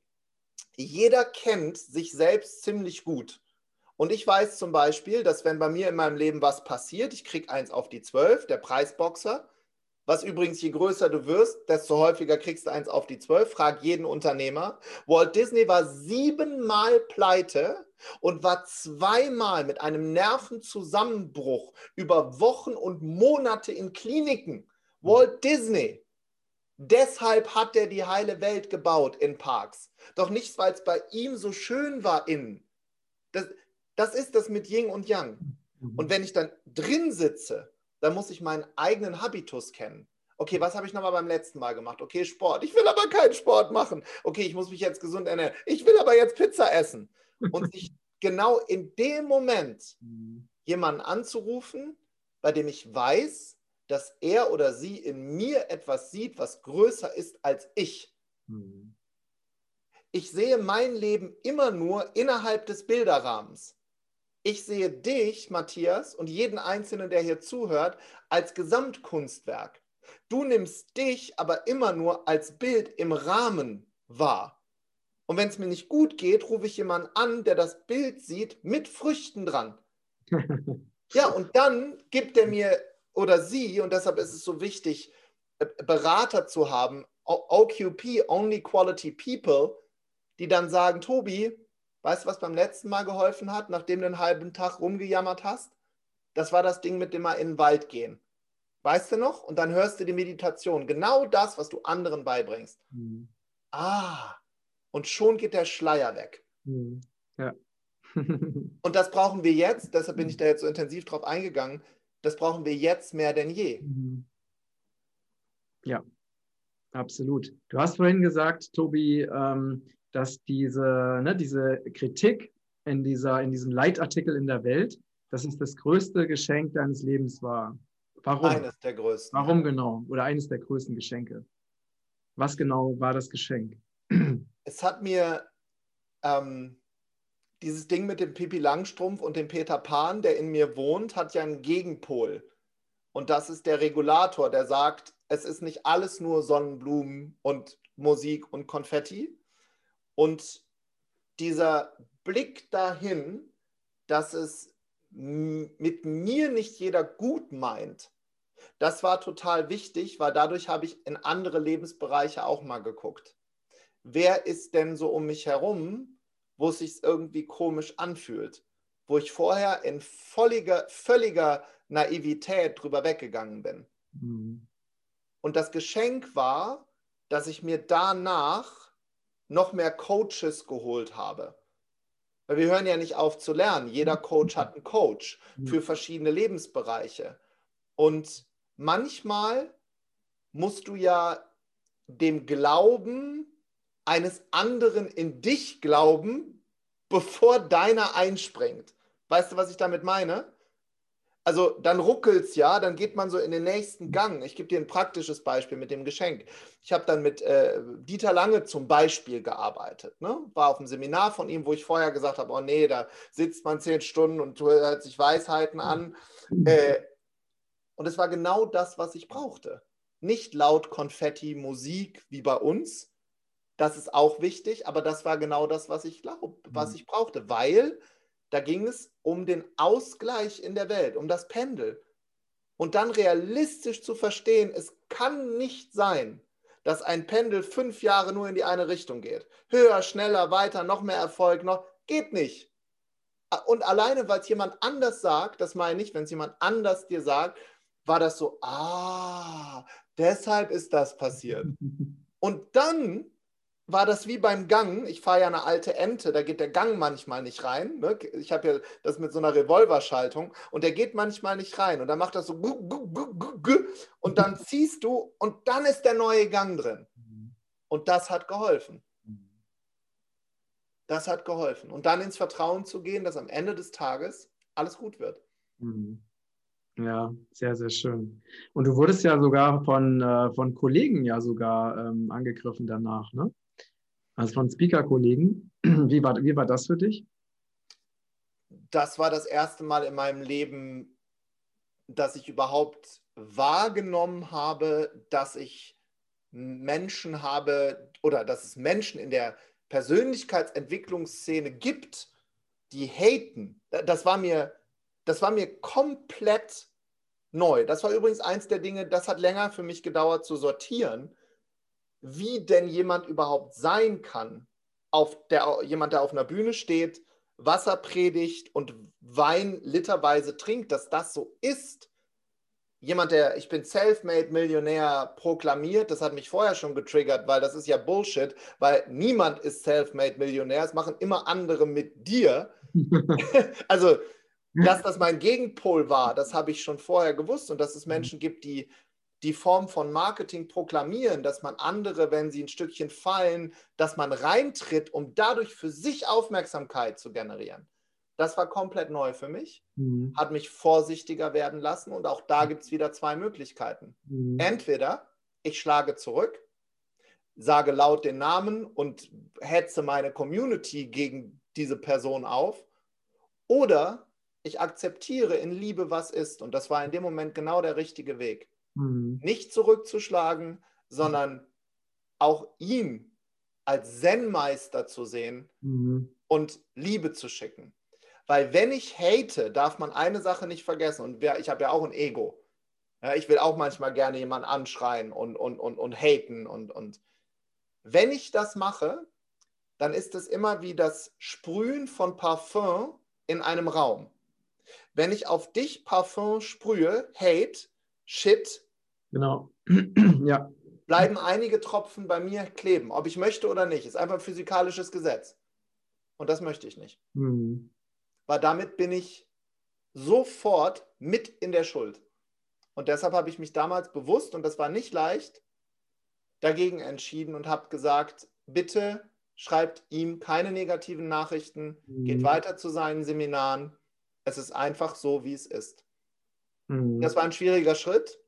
Jeder kennt sich selbst ziemlich gut. Und ich weiß zum Beispiel, dass wenn bei mir in meinem Leben was passiert, ich kriege eins auf die zwölf, der Preisboxer, was übrigens, je größer du wirst, desto häufiger kriegst du eins auf die zwölf. Frag jeden Unternehmer. Walt Disney war siebenmal pleite und war zweimal mit einem Nervenzusammenbruch über Wochen und Monate in Kliniken. Walt Disney. Deshalb hat er die heile Welt gebaut in Parks. Doch nicht, weil es bei ihm so schön war innen. Das, das ist das mit Yin und Yang. Mhm. Und wenn ich dann drin sitze, dann muss ich meinen eigenen Habitus kennen. Okay, was habe ich nochmal beim letzten Mal gemacht? Okay, Sport. Ich will aber keinen Sport machen. Okay, ich muss mich jetzt gesund ernähren. Ich will aber jetzt Pizza essen. Und sich genau in dem Moment mhm. jemanden anzurufen, bei dem ich weiß, dass er oder sie in mir etwas sieht, was größer ist als ich. Mhm. Ich sehe mein Leben immer nur innerhalb des Bilderrahmens ich sehe dich, Matthias, und jeden Einzelnen, der hier zuhört, als Gesamtkunstwerk. Du nimmst dich aber immer nur als Bild im Rahmen wahr. Und wenn es mir nicht gut geht, rufe ich jemanden an, der das Bild sieht mit Früchten dran. ja, und dann gibt er mir oder sie, und deshalb ist es so wichtig, äh, Berater zu haben, OQP, Only Quality People, die dann sagen, Tobi, Weißt du, was beim letzten Mal geholfen hat, nachdem du einen halben Tag rumgejammert hast? Das war das Ding mit dem mal in den Wald gehen. Weißt du noch? Und dann hörst du die Meditation. Genau das, was du anderen beibringst. Mhm. Ah, und schon geht der Schleier weg. Mhm. Ja. und das brauchen wir jetzt, deshalb bin ich da jetzt so intensiv drauf eingegangen, das brauchen wir jetzt mehr denn je. Mhm. Ja, absolut. Du hast vorhin gesagt, Tobi, ähm, dass diese, ne, diese Kritik in, dieser, in diesem Leitartikel in der Welt, dass es das größte Geschenk deines Lebens war. Warum? Eines der größten. Warum genau? Oder eines der größten Geschenke. Was genau war das Geschenk? Es hat mir ähm, dieses Ding mit dem Pipi Langstrumpf und dem Peter Pan, der in mir wohnt, hat ja einen Gegenpol. Und das ist der Regulator, der sagt, es ist nicht alles nur Sonnenblumen und Musik und Konfetti, und dieser Blick dahin, dass es mit mir nicht jeder gut meint, das war total wichtig, weil dadurch habe ich in andere Lebensbereiche auch mal geguckt. Wer ist denn so um mich herum, wo es sich irgendwie komisch anfühlt? Wo ich vorher in völliger, völliger Naivität drüber weggegangen bin. Mhm. Und das Geschenk war, dass ich mir danach noch mehr Coaches geholt habe. Weil wir hören ja nicht auf zu lernen. Jeder Coach hat einen Coach mhm. für verschiedene Lebensbereiche. Und manchmal musst du ja dem Glauben eines anderen in dich glauben, bevor deiner einspringt. Weißt du, was ich damit meine? Also dann ruckelt es ja, dann geht man so in den nächsten Gang. Ich gebe dir ein praktisches Beispiel mit dem Geschenk. Ich habe dann mit äh, Dieter Lange zum Beispiel gearbeitet. Ne? War auf einem Seminar von ihm, wo ich vorher gesagt habe, oh nee, da sitzt man zehn Stunden und hört sich Weisheiten an. Äh, und es war genau das, was ich brauchte. Nicht laut Konfetti, Musik wie bei uns. Das ist auch wichtig, aber das war genau das, was ich glaube, was mhm. ich brauchte, weil da ging es um den Ausgleich in der Welt, um das Pendel. Und dann realistisch zu verstehen, es kann nicht sein, dass ein Pendel fünf Jahre nur in die eine Richtung geht. Höher, schneller, weiter, noch mehr Erfolg, noch. Geht nicht. Und alleine, weil es jemand anders sagt, das meine ich, wenn es jemand anders dir sagt, war das so, ah, deshalb ist das passiert. Und dann war das wie beim Gang. Ich fahre ja eine alte Ente, da geht der Gang manchmal nicht rein. Ne? Ich habe ja das mit so einer Revolverschaltung und der geht manchmal nicht rein. Und dann macht das so und dann ziehst du und dann ist der neue Gang drin. Und das hat geholfen. Das hat geholfen. Und dann ins Vertrauen zu gehen, dass am Ende des Tages alles gut wird. Ja, sehr, sehr schön. Und du wurdest ja sogar von, äh, von Kollegen ja sogar ähm, angegriffen danach, ne? Also von Speaker-Kollegen. Wie war, wie war das für dich? Das war das erste Mal in meinem Leben, dass ich überhaupt wahrgenommen habe, dass ich Menschen habe oder dass es Menschen in der Persönlichkeitsentwicklungsszene gibt, die haten. Das war mir, das war mir komplett neu. Das war übrigens eins der Dinge, das hat länger für mich gedauert zu sortieren, wie denn jemand überhaupt sein kann, auf der, jemand, der auf einer Bühne steht, Wasser predigt und Wein literweise trinkt, dass das so ist. Jemand, der ich bin self-made Millionär proklamiert, das hat mich vorher schon getriggert, weil das ist ja Bullshit, weil niemand ist self-made Millionär, es machen immer andere mit dir. also, dass das mein Gegenpol war, das habe ich schon vorher gewusst und dass es Menschen gibt, die die Form von Marketing proklamieren, dass man andere, wenn sie ein Stückchen fallen, dass man reintritt, um dadurch für sich Aufmerksamkeit zu generieren. Das war komplett neu für mich, mhm. hat mich vorsichtiger werden lassen und auch da gibt es wieder zwei Möglichkeiten. Mhm. Entweder ich schlage zurück, sage laut den Namen und hetze meine Community gegen diese Person auf, oder ich akzeptiere in Liebe, was ist. Und das war in dem Moment genau der richtige Weg. Mhm. Nicht zurückzuschlagen, sondern auch ihn als Zen-Meister zu sehen mhm. und Liebe zu schicken. Weil wenn ich hate, darf man eine Sache nicht vergessen. Und ich habe ja auch ein Ego. Ja, ich will auch manchmal gerne jemanden anschreien und, und, und, und haten. Und, und wenn ich das mache, dann ist es immer wie das Sprühen von Parfum in einem Raum. Wenn ich auf dich Parfum sprühe, Hate, Shit. Genau. ja. Bleiben einige Tropfen bei mir kleben, ob ich möchte oder nicht. Ist einfach ein physikalisches Gesetz. Und das möchte ich nicht. Mhm. Weil damit bin ich sofort mit in der Schuld. Und deshalb habe ich mich damals bewusst, und das war nicht leicht, dagegen entschieden und habe gesagt, bitte schreibt ihm keine negativen Nachrichten, mhm. geht weiter zu seinen Seminaren. Es ist einfach so, wie es ist. Mhm. Das war ein schwieriger Schritt.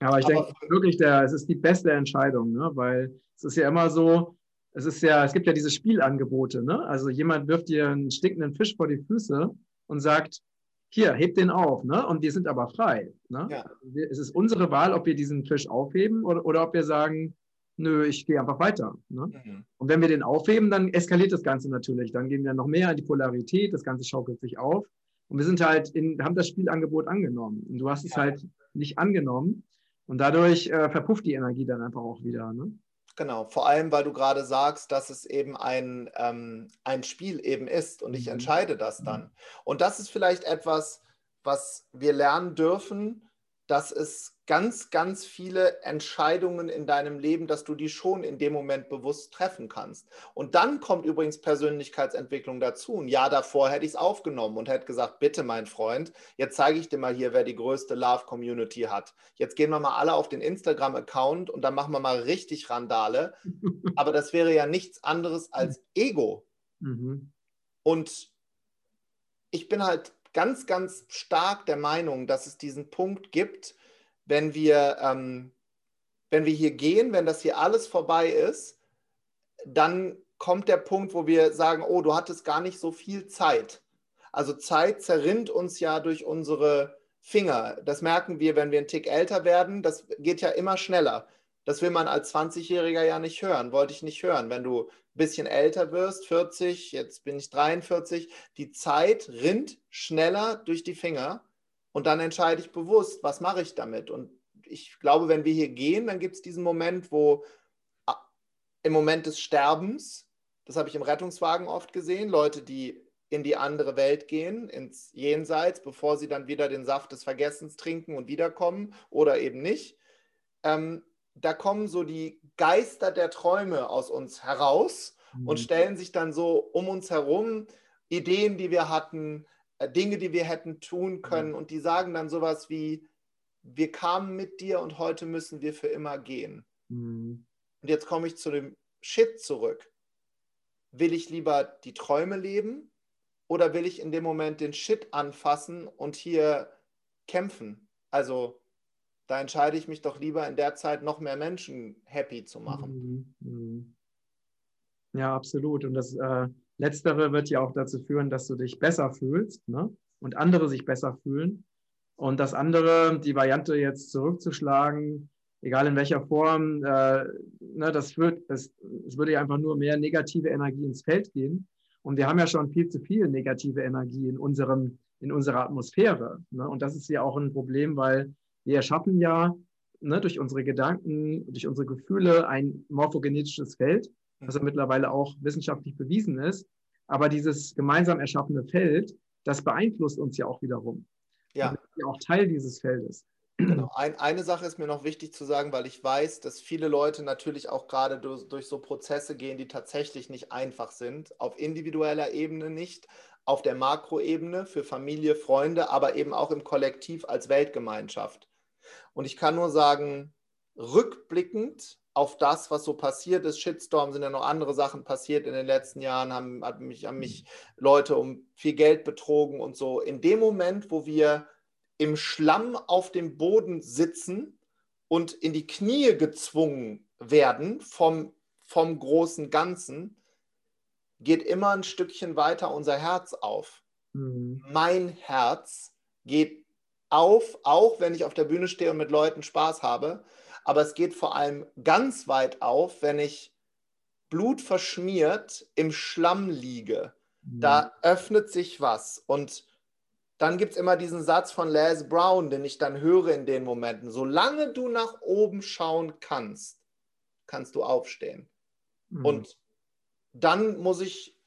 Aber ich denke wirklich, der, es ist die beste Entscheidung, ne? weil es ist ja immer so, es ist ja, es gibt ja diese Spielangebote, ne? Also jemand wirft dir einen stinkenden Fisch vor die Füße und sagt, hier, heb den auf, ne? Und wir sind aber frei. Ne? Ja. Also es ist unsere Wahl, ob wir diesen Fisch aufheben oder, oder ob wir sagen, nö, ich gehe einfach weiter. Ne? Mhm. Und wenn wir den aufheben, dann eskaliert das Ganze natürlich. Dann gehen wir noch mehr in die Polarität, das Ganze schaukelt sich auf. Und wir sind halt in, haben das Spielangebot angenommen. Und du hast es halt nicht angenommen. Und dadurch äh, verpufft die Energie dann einfach auch wieder. Ne? Genau, vor allem, weil du gerade sagst, dass es eben ein, ähm, ein Spiel eben ist und ich mhm. entscheide das dann. Mhm. Und das ist vielleicht etwas, was wir lernen dürfen, dass es ganz, ganz viele Entscheidungen in deinem Leben, dass du die schon in dem Moment bewusst treffen kannst. Und dann kommt übrigens Persönlichkeitsentwicklung dazu. Ein Jahr davor hätte ich es aufgenommen und hätte gesagt, bitte mein Freund, jetzt zeige ich dir mal hier, wer die größte Love-Community hat. Jetzt gehen wir mal alle auf den Instagram-Account und dann machen wir mal richtig Randale. Aber das wäre ja nichts anderes als Ego. Mhm. Und ich bin halt ganz, ganz stark der Meinung, dass es diesen Punkt gibt, wenn wir, ähm, wenn wir hier gehen, wenn das hier alles vorbei ist, dann kommt der Punkt, wo wir sagen, oh, du hattest gar nicht so viel Zeit. Also Zeit zerrinnt uns ja durch unsere Finger. Das merken wir, wenn wir einen Tick älter werden. Das geht ja immer schneller. Das will man als 20-Jähriger ja nicht hören, wollte ich nicht hören. Wenn du ein bisschen älter wirst, 40, jetzt bin ich 43, die Zeit rinnt schneller durch die Finger und dann entscheide ich bewusst, was mache ich damit. Und ich glaube, wenn wir hier gehen, dann gibt es diesen Moment, wo im Moment des Sterbens, das habe ich im Rettungswagen oft gesehen, Leute, die in die andere Welt gehen, ins Jenseits, bevor sie dann wieder den Saft des Vergessens trinken und wiederkommen oder eben nicht. Ähm, da kommen so die Geister der Träume aus uns heraus mhm. und stellen sich dann so um uns herum Ideen, die wir hatten, Dinge, die wir hätten tun können mhm. und die sagen dann sowas wie, wir kamen mit dir und heute müssen wir für immer gehen. Mhm. Und jetzt komme ich zu dem Shit zurück. Will ich lieber die Träume leben oder will ich in dem Moment den Shit anfassen und hier kämpfen? Also da entscheide ich mich doch lieber in der Zeit noch mehr Menschen happy zu machen. Mhm, mhm. Ja, absolut. Und das äh, Letztere wird ja auch dazu führen, dass du dich besser fühlst ne? und andere sich besser fühlen. Und das andere, die Variante jetzt zurückzuschlagen, egal in welcher Form, äh, ne, das, wird, das, das würde ja einfach nur mehr negative Energie ins Feld gehen. Und wir haben ja schon viel zu viel negative Energie in, unserem, in unserer Atmosphäre. Ne? Und das ist ja auch ein Problem, weil wir erschaffen ja ne, durch unsere Gedanken, durch unsere Gefühle ein morphogenetisches Feld, was ja mittlerweile auch wissenschaftlich bewiesen ist. Aber dieses gemeinsam erschaffene Feld, das beeinflusst uns ja auch wiederum. Ja. Sind ja auch Teil dieses Feldes. Genau. Ein, eine Sache ist mir noch wichtig zu sagen, weil ich weiß, dass viele Leute natürlich auch gerade durch, durch, so Prozesse gehen, die tatsächlich nicht einfach sind. Auf individueller Ebene nicht, auf der Makroebene für Familie, Freunde, aber eben auch im Kollektiv als Weltgemeinschaft. Und ich kann nur sagen, rückblickend auf das, was so passiert ist, Shitstorm sind ja noch andere Sachen passiert in den letzten Jahren, haben, haben, mich, haben mich Leute um viel Geld betrogen und so. In dem Moment, wo wir im Schlamm auf dem Boden sitzen und in die Knie gezwungen werden vom, vom großen Ganzen, geht immer ein Stückchen weiter unser Herz auf. Mhm. Mein Herz geht auf, auch wenn ich auf der Bühne stehe und mit Leuten Spaß habe. Aber es geht vor allem ganz weit auf, wenn ich blutverschmiert im Schlamm liege. Mhm. Da öffnet sich was. Und dann gibt es immer diesen Satz von Les Brown, den ich dann höre in den Momenten. Solange du nach oben schauen kannst, kannst du aufstehen. Mhm. Und dann muss ich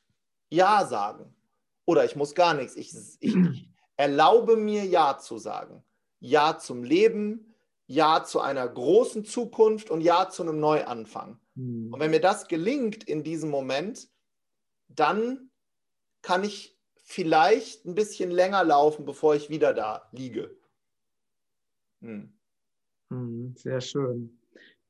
Ja sagen. Oder ich muss gar nichts. Ich, ich, Erlaube mir Ja zu sagen. Ja zum Leben, Ja zu einer großen Zukunft und Ja zu einem Neuanfang. Mhm. Und wenn mir das gelingt in diesem Moment, dann kann ich vielleicht ein bisschen länger laufen, bevor ich wieder da liege. Hm. Sehr schön.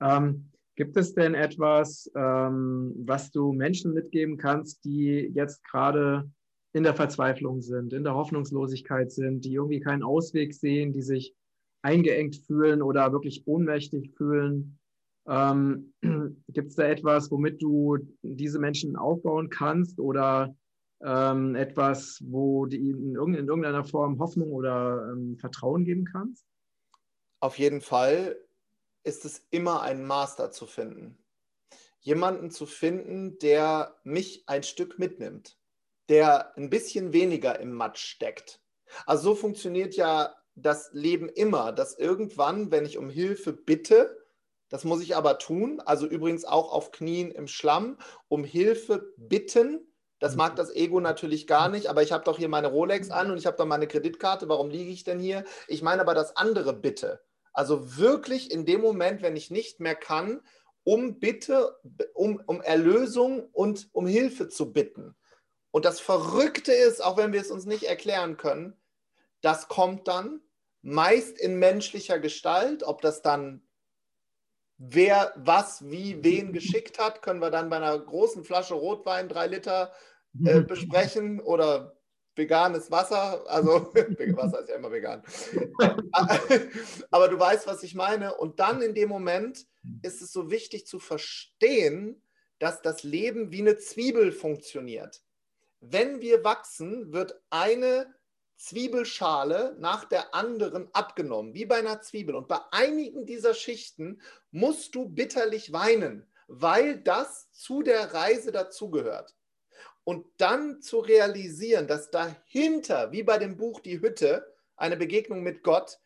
Ähm, gibt es denn etwas, ähm, was du Menschen mitgeben kannst, die jetzt gerade in der Verzweiflung sind, in der Hoffnungslosigkeit sind, die irgendwie keinen Ausweg sehen, die sich eingeengt fühlen oder wirklich ohnmächtig fühlen. Ähm, Gibt es da etwas, womit du diese Menschen aufbauen kannst oder ähm, etwas, wo die in, irgendeiner Form Hoffnung oder ähm, Vertrauen geben kannst? Auf jeden Fall ist es immer ein Master zu finden. Jemanden zu finden, der mich ein Stück mitnimmt der ein bisschen weniger im Matsch steckt. Also so funktioniert ja das Leben immer, dass irgendwann, wenn ich um Hilfe bitte, das muss ich aber tun, also übrigens auch auf Knien im Schlamm, um Hilfe bitten. Das mag das Ego natürlich gar nicht, aber ich habe doch hier meine Rolex an und ich habe doch meine Kreditkarte. Warum liege ich denn hier? Ich meine aber das andere Bitte. Also wirklich in dem Moment, wenn ich nicht mehr kann, um Bitte, um, um Erlösung und um Hilfe zu bitten. Und das Verrückte ist, auch wenn wir es uns nicht erklären können, das kommt dann meist in menschlicher Gestalt. Ob das dann wer was wie wen geschickt hat, können wir dann bei einer großen Flasche Rotwein, drei Liter, äh, besprechen oder veganes Wasser. Also Wasser ist ja immer vegan. Aber du weißt, was ich meine. Und dann in dem Moment ist es so wichtig zu verstehen, dass das Leben wie eine Zwiebel funktioniert. Wenn wir wachsen, wird eine Zwiebelschale nach der anderen abgenommen, wie bei einer Zwiebel. Und bei einigen dieser Schichten musst du bitterlich weinen, weil das zu der Reise dazugehört. Und dann zu realisieren, dass dahinter, wie bei dem Buch Die Hütte, eine Begegnung mit Gott,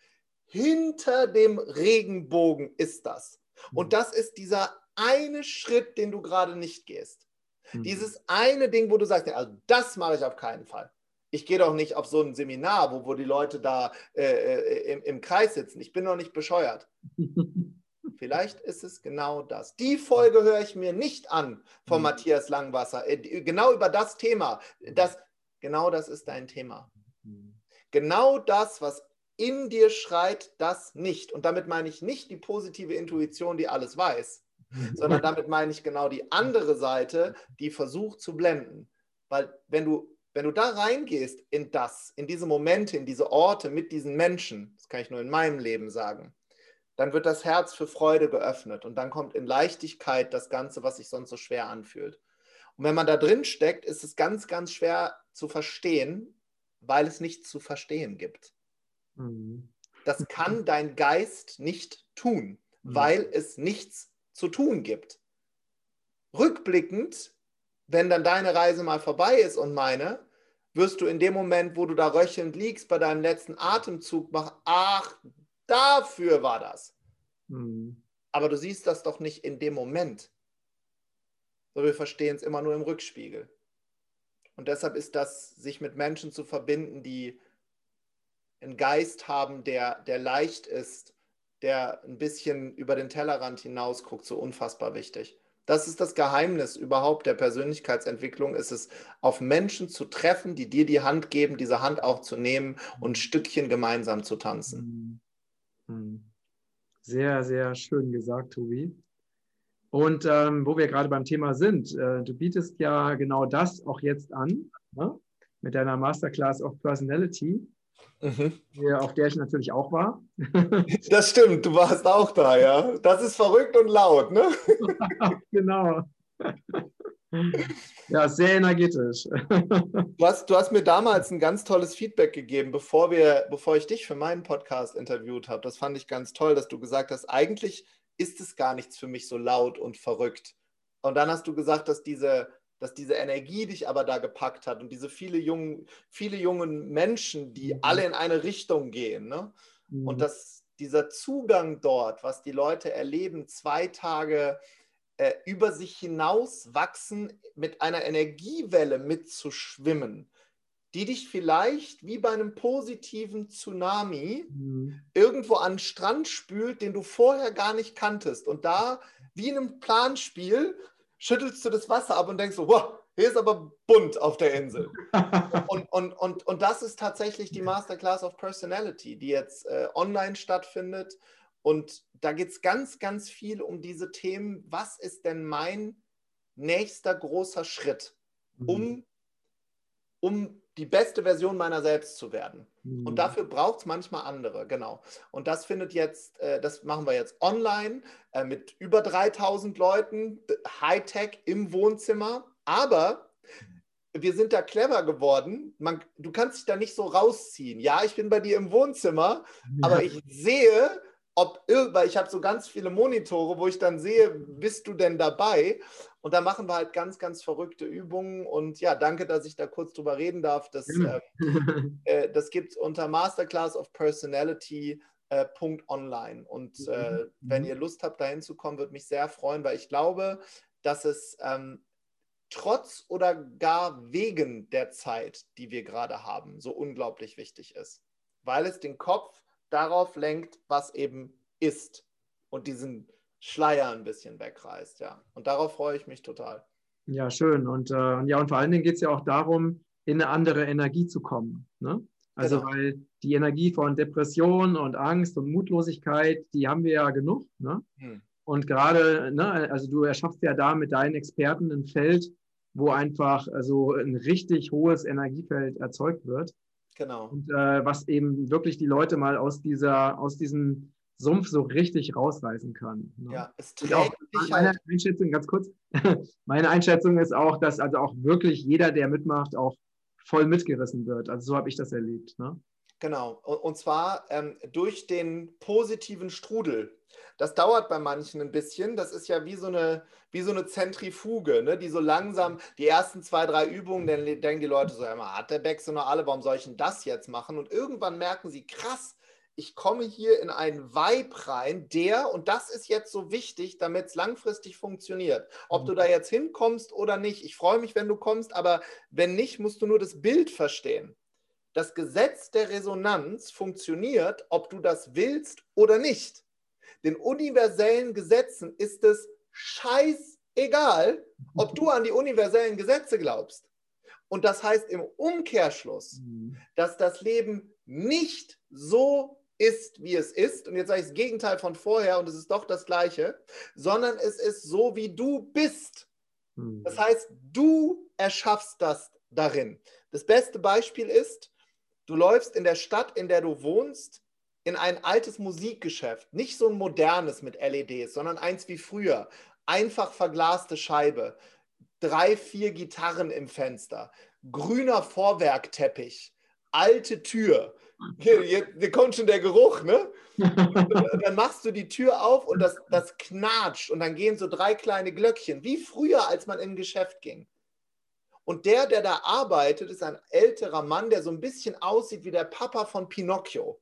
hinter dem Regenbogen ist das. Und mhm. das ist dieser eine Schritt, den du gerade nicht gehst. Mhm. Dieses eine Ding, wo du sagst, also das mache ich auf keinen Fall. Ich gehe doch nicht auf so ein Seminar, wo, wo die Leute da äh, äh im, im Kreis sitzen. Ich bin doch nicht bescheuert. Vielleicht ist es genau das. Die Folge höre ich mir nicht an von mhm. Matthias Langwasser. Äh, genau über das Thema. Das, genau das ist dein Thema. Mhm. Genau das, was in dir schreit, das nicht. Und damit meine ich nicht die positive Intuition, die alles weiß, sondern damit meine ich genau die andere Seite, die versucht zu blenden. Weil wenn du, wenn du da reingehst in das, in diese Momente, in diese Orte mit diesen Menschen, das kann ich nur in meinem Leben sagen, dann wird das Herz für Freude geöffnet und dann kommt in Leichtigkeit das Ganze, was sich sonst so schwer anfühlt. Und wenn man da drin steckt, ist es ganz, ganz schwer zu verstehen, weil es nichts zu verstehen gibt. Mhm. Das kann dein Geist nicht tun, mhm. weil es nichts zu tun gibt. Rückblickend, wenn dann deine Reise mal vorbei ist und meine, wirst du in dem Moment, wo du da röchelnd liegst, bei deinem letzten Atemzug machen, ach, dafür war das. Mhm. Aber du siehst das doch nicht in dem Moment. So, wir verstehen es immer nur im Rückspiegel. Und deshalb ist das, sich mit Menschen zu verbinden, die einen Geist haben, der, der leicht ist der ein bisschen über den Tellerrand hinaus guckt, so unfassbar wichtig. Das ist das Geheimnis überhaupt der Persönlichkeitsentwicklung, ist es, auf Menschen zu treffen, die dir die Hand geben, diese Hand auch zu nehmen und Stückchen gemeinsam zu tanzen. Mhm. Mhm. Sehr, sehr schön gesagt, Tobi. Und ähm, wo wir gerade beim Thema sind, äh, du bietest ja genau das auch jetzt an, ne? mit deiner Masterclass of Personality. Mhm. auf der ich natürlich auch war. Das stimmt, du warst auch da, ja. Das ist verrückt und laut, ne? genau. Ja, sehr energetisch. Du hast, du hast mir damals ein ganz tolles Feedback gegeben, bevor, wir, bevor ich dich für meinen Podcast interviewt habe. Das fand ich ganz toll, dass du gesagt hast, eigentlich ist es gar nichts für mich so laut und verrückt. Und dann hast du gesagt, dass diese, dass diese Energie dich aber da gepackt hat und diese viele jungen, viele jungen Menschen, die mhm. alle in eine Richtung gehen. Ne? Mhm. Und dass dieser Zugang dort, was die Leute erleben, zwei Tage äh, über sich hinaus wachsen, mit einer Energiewelle mitzuschwimmen, die dich vielleicht wie bei einem positiven Tsunami mhm. irgendwo an den Strand spült, den du vorher gar nicht kanntest. Und da, wie in einem Planspiel, schüttelst du das Wasser ab und denkst so, wow, hier ist aber bunt auf der Insel. und, und, und, und das ist tatsächlich die Masterclass of Personality, die jetzt äh, online stattfindet. Und da geht es ganz, ganz viel um diese Themen. Was ist denn mein nächster großer Schritt, mhm. um, um die beste Version meiner selbst zu werden? Mhm. Und dafür braucht es manchmal andere, genau. Und das findet jetzt, äh, das machen wir jetzt online äh, mit über 3000 Leuten, Hightech im Wohnzimmer. Aber wir sind da clever geworden. Man, du kannst dich da nicht so rausziehen. Ja, ich bin bei dir im Wohnzimmer, ja. aber ich sehe, ob, weil ich habe so ganz viele Monitore, wo ich dann sehe, bist du denn dabei? Und da machen wir halt ganz, ganz verrückte Übungen. Und ja, danke, dass ich da kurz drüber reden darf. Das, äh, äh, das gibt es unter Masterclass of Personality. Äh, online. Und äh, mhm. wenn ihr Lust habt, da hinzukommen, würde mich sehr freuen, weil ich glaube, dass es ähm, trotz oder gar wegen der Zeit, die wir gerade haben, so unglaublich wichtig ist. Weil es den Kopf darauf lenkt, was eben ist und diesen Schleier ein bisschen wegreißt, ja. Und darauf freue ich mich total. Ja, schön. Und äh, ja, und vor allen Dingen geht es ja auch darum, in eine andere Energie zu kommen. Ne? Also genau. weil die Energie von Depression und Angst und Mutlosigkeit, die haben wir ja genug. Ne? Hm. Und gerade, ne, also du erschaffst ja da mit deinen Experten ein Feld, wo einfach also ein richtig hohes Energiefeld erzeugt wird. Genau. Und äh, was eben wirklich die Leute mal aus dieser, aus diesem Sumpf so richtig rausreißen kann. Ne? Ja, es trägt auch meine halt. Einschätzung, ganz kurz, meine Einschätzung ist auch, dass also auch wirklich jeder, der mitmacht, auch voll mitgerissen wird. Also so habe ich das erlebt. Ne? Genau, und zwar ähm, durch den positiven Strudel. Das dauert bei manchen ein bisschen. Das ist ja wie so eine, wie so eine Zentrifuge, ne? die so langsam, die ersten zwei, drei Übungen, dann denken die Leute so, immer hat der Beck so noch alle, warum soll ich denn das jetzt machen? Und irgendwann merken sie, krass, ich komme hier in einen Vibe rein, der, und das ist jetzt so wichtig, damit es langfristig funktioniert. Ob du mhm. da jetzt hinkommst oder nicht, ich freue mich, wenn du kommst, aber wenn nicht, musst du nur das Bild verstehen das Gesetz der Resonanz funktioniert, ob du das willst oder nicht. Den universellen Gesetzen ist es scheißegal, ob du an die universellen Gesetze glaubst. Und das heißt im Umkehrschluss, mhm. dass das Leben nicht so ist, wie es ist, und jetzt sage ich das Gegenteil von vorher und es ist doch das Gleiche, sondern es ist so, wie du bist. Mhm. Das heißt, du erschaffst das darin. Das beste Beispiel ist, Du läufst in der Stadt, in der du wohnst, in ein altes Musikgeschäft. Nicht so ein modernes mit LEDs, sondern eins wie früher. Einfach verglaste Scheibe. Drei, vier Gitarren im Fenster. Grüner Vorwerkteppich. Alte Tür. Hier, hier, hier kommt schon der Geruch, ne? Und dann machst du die Tür auf und das, das knatscht und dann gehen so drei kleine Glöckchen, wie früher, als man in ein Geschäft ging. Und der, der da arbeitet, ist ein älterer Mann, der so ein bisschen aussieht wie der Papa von Pinocchio.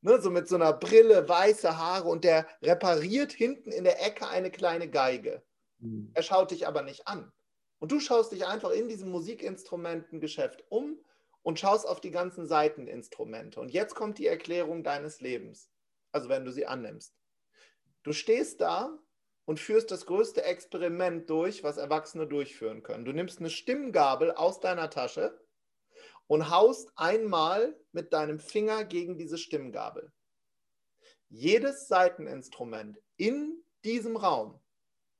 Ne, so mit so einer Brille, weiße Haare und der repariert hinten in der Ecke eine kleine Geige. Mhm. Er schaut dich aber nicht an. Und du schaust dich einfach in diesem Musikinstrumentengeschäft um und schaust auf die ganzen Seiteninstrumente. Und jetzt kommt die Erklärung deines Lebens. Also wenn du sie annimmst. Du stehst da und führst das größte Experiment durch, was Erwachsene durchführen können. Du nimmst eine Stimmgabel aus deiner Tasche und haust einmal mit deinem Finger gegen diese Stimmgabel. Jedes Saiteninstrument in diesem Raum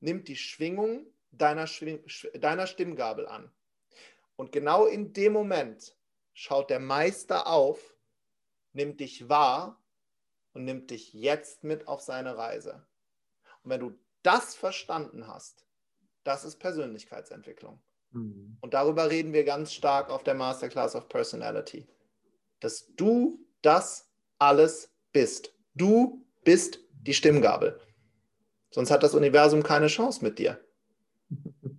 nimmt die Schwingung deiner, Schwing deiner Stimmgabel an. Und genau in dem Moment schaut der Meister auf, nimmt dich wahr und nimmt dich jetzt mit auf seine Reise. Und wenn du das verstanden hast, das ist Persönlichkeitsentwicklung. Mhm. Und darüber reden wir ganz stark auf der Masterclass of Personality. Dass du das alles bist. Du bist die Stimmgabel. Sonst hat das Universum keine Chance mit dir.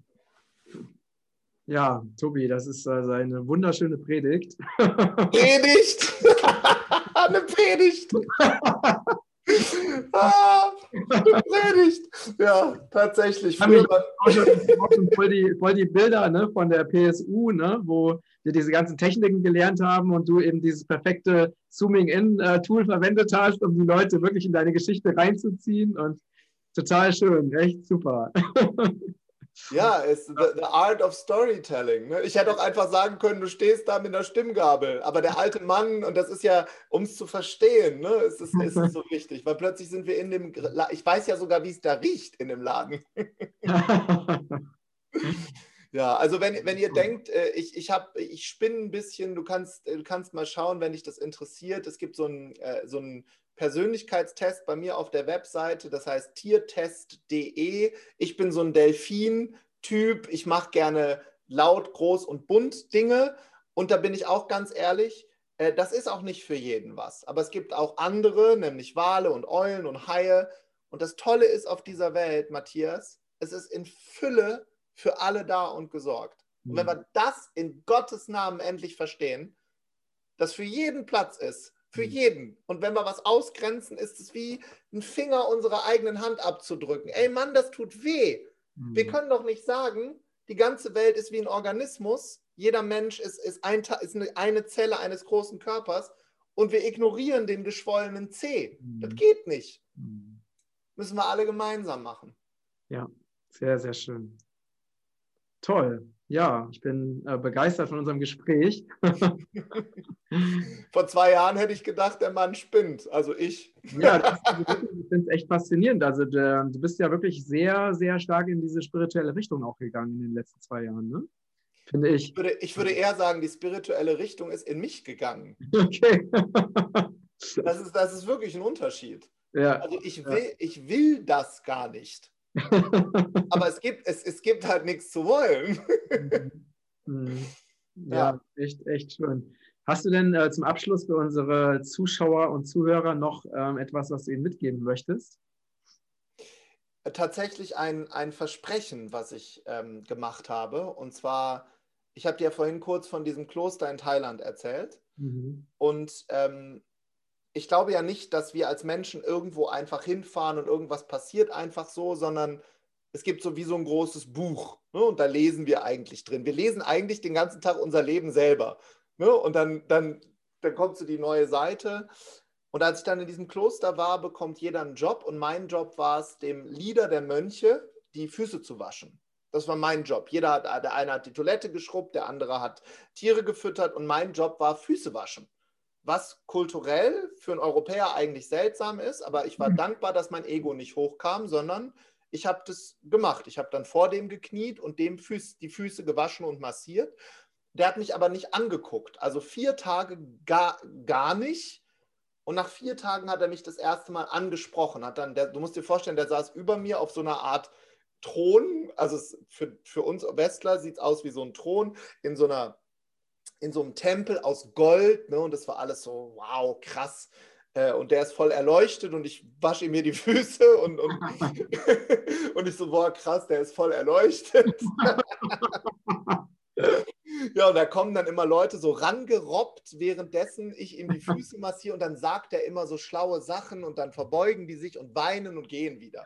Ja, Tobi, das ist also eine wunderschöne Predigt. Predigt! eine Predigt! ah, Predigt. Ja, tatsächlich. Haben auch schon voll, die, voll die Bilder ne, von der PSU, ne, wo wir diese ganzen Techniken gelernt haben und du eben dieses perfekte Zooming-In-Tool verwendet hast, um die Leute wirklich in deine Geschichte reinzuziehen. Und total schön, echt super. Ja, ist the, the, art of storytelling. Ne? Ich hätte auch einfach sagen können, du stehst da mit einer Stimmgabel. Aber der alte Mann, und das ist ja, um es zu verstehen, ne, ist, es, ist es so wichtig. Weil plötzlich sind wir in dem, ich weiß ja sogar, wie es da riecht in dem Laden. ja, also wenn, wenn ihr denkt, äh, ich, ich, ich spinne ein bisschen, du kannst, du kannst mal schauen, wenn dich das interessiert. Es gibt so ein, äh, so Persönlichkeitstest bei mir auf der Webseite, das heißt tiertest.de. Ich bin so ein Delfin-Typ, ich mache gerne laut, groß und bunt Dinge. Und da bin ich auch ganz ehrlich, äh, das ist auch nicht für jeden was. Aber es gibt auch andere, nämlich Wale und Eulen und Haie. Und das Tolle ist auf dieser Welt, Matthias, es ist in Fülle für alle da und gesorgt. Und wenn mhm. wir das in Gottes Namen endlich verstehen, dass für jeden Platz ist, für mhm. jeden. Und wenn wir was ausgrenzen, ist es wie ein Finger unserer eigenen Hand abzudrücken. Ey Mann, das tut weh. Mhm. Wir können doch nicht sagen, die ganze Welt ist wie ein Organismus. Jeder Mensch ist, ist, ein, ist eine, Zelle eines großen Körpers und wir ignorieren den geschwollenen C. Mhm. Das geht nicht. Mhm. Müssen wir alle gemeinsam machen. Ja, sehr, sehr schön. Toll. Ja, ich bin äh, begeistert von unserem Gespräch. Vor zwei Jahren hätte ich gedacht, der Mann spinnt. Also ich. Ja, das, ich finde es echt faszinierend. Also der, du bist ja wirklich sehr, sehr stark in diese spirituelle Richtung auch gegangen in den letzten zwei Jahren, ne? Finde ich. Ich würde, ich würde eher sagen, die spirituelle Richtung ist in mich gegangen. Okay. das, ist, das ist wirklich ein Unterschied. Ja. Also ich will, ja. ich will das gar nicht. Aber es gibt, es, es gibt halt nichts zu wollen. Mhm. ja, ja, echt, echt schön. Hast du denn äh, zum Abschluss für unsere Zuschauer und Zuhörer noch ähm, etwas, was du ihnen mitgeben möchtest? Tatsächlich ein, ein Versprechen, was ich ähm, gemacht habe. Und zwar, ich habe dir ja vorhin kurz von diesem Kloster in Thailand erzählt. Mhm. Und ähm, ich glaube ja nicht, dass wir als Menschen irgendwo einfach hinfahren und irgendwas passiert einfach so, sondern es gibt so wie so ein großes Buch ne, und da lesen wir eigentlich drin. Wir lesen eigentlich den ganzen Tag unser Leben selber. Ne, und dann, dann, dann kommt so die neue Seite. Und als ich dann in diesem Kloster war, bekommt jeder einen Job und mein Job war es, dem Leader der Mönche die Füße zu waschen. Das war mein Job. Jeder hat, der eine hat die Toilette geschrubbt, der andere hat Tiere gefüttert und mein Job war Füße waschen was kulturell für einen Europäer eigentlich seltsam ist, aber ich war mhm. dankbar, dass mein Ego nicht hochkam, sondern ich habe das gemacht. Ich habe dann vor dem gekniet und dem Füß, die Füße gewaschen und massiert. Der hat mich aber nicht angeguckt. Also vier Tage gar, gar nicht. Und nach vier Tagen hat er mich das erste Mal angesprochen. Hat dann, der, du musst dir vorstellen, der saß über mir auf so einer Art Thron. Also für, für uns Westler sieht es aus wie so ein Thron in so einer in so einem Tempel aus Gold. Ne? Und das war alles so, wow, krass. Äh, und der ist voll erleuchtet und ich wasche ihm mir die Füße und, und, und ich so, boah, krass, der ist voll erleuchtet. ja, und da kommen dann immer Leute so rangerobbt, währenddessen ich ihm die Füße massiere und dann sagt er immer so schlaue Sachen und dann verbeugen die sich und weinen und gehen wieder.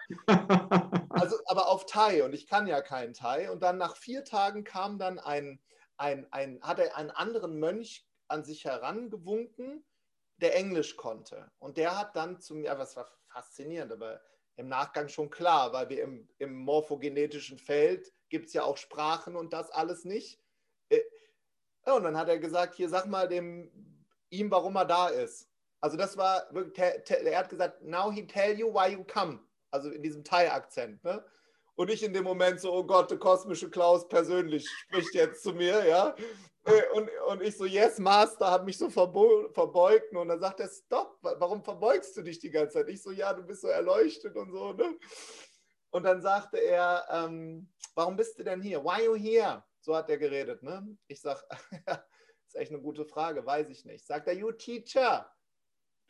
Also, aber auf Thai und ich kann ja keinen Thai. Und dann nach vier Tagen kam dann ein ein, ein, hat er einen anderen Mönch an sich herangewunken, der Englisch konnte. Und der hat dann zu mir, was war faszinierend, aber im Nachgang schon klar, weil wir im, im morphogenetischen Feld gibt es ja auch Sprachen und das alles nicht. Äh, und dann hat er gesagt, hier sag mal dem, ihm, warum er da ist. Also das war, er hat gesagt, now he tell you why you come. Also in diesem Thai-Akzent. Ne? Und ich in dem Moment so, oh Gott, der kosmische Klaus persönlich spricht jetzt zu mir, ja. Äh, und, und ich so, yes, Master, habe mich so verbeugt. Und dann sagt er, stopp, warum verbeugst du dich die ganze Zeit? Ich so, ja, du bist so erleuchtet und so, ne? Und dann sagte er, ähm, warum bist du denn hier? Why are you here? So hat er geredet, ne? Ich sag, das ist echt eine gute Frage, weiß ich nicht. Sagt er, you teacher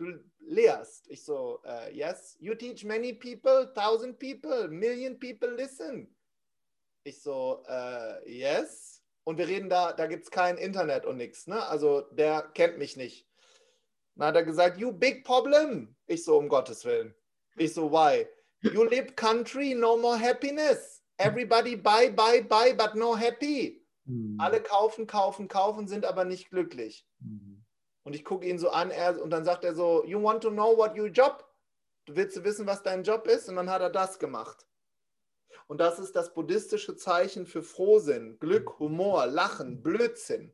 du lehrst. Ich so, uh, yes, you teach many people, thousand people, million people listen. Ich so, uh, yes. Und wir reden da, da gibt es kein Internet und nichts, ne? Also der kennt mich nicht. Dann hat er gesagt, you big problem. Ich so, um Gottes Willen. Ich so, why? You live country, no more happiness. Everybody buy, buy, buy, but no happy. Hm. Alle kaufen, kaufen, kaufen, sind aber nicht glücklich. Hm. Und ich gucke ihn so an er, und dann sagt er so, you want to know what your job? Du willst wissen, was dein Job ist? Und dann hat er das gemacht. Und das ist das buddhistische Zeichen für Frohsinn, Glück, Humor, Lachen, Blödsinn.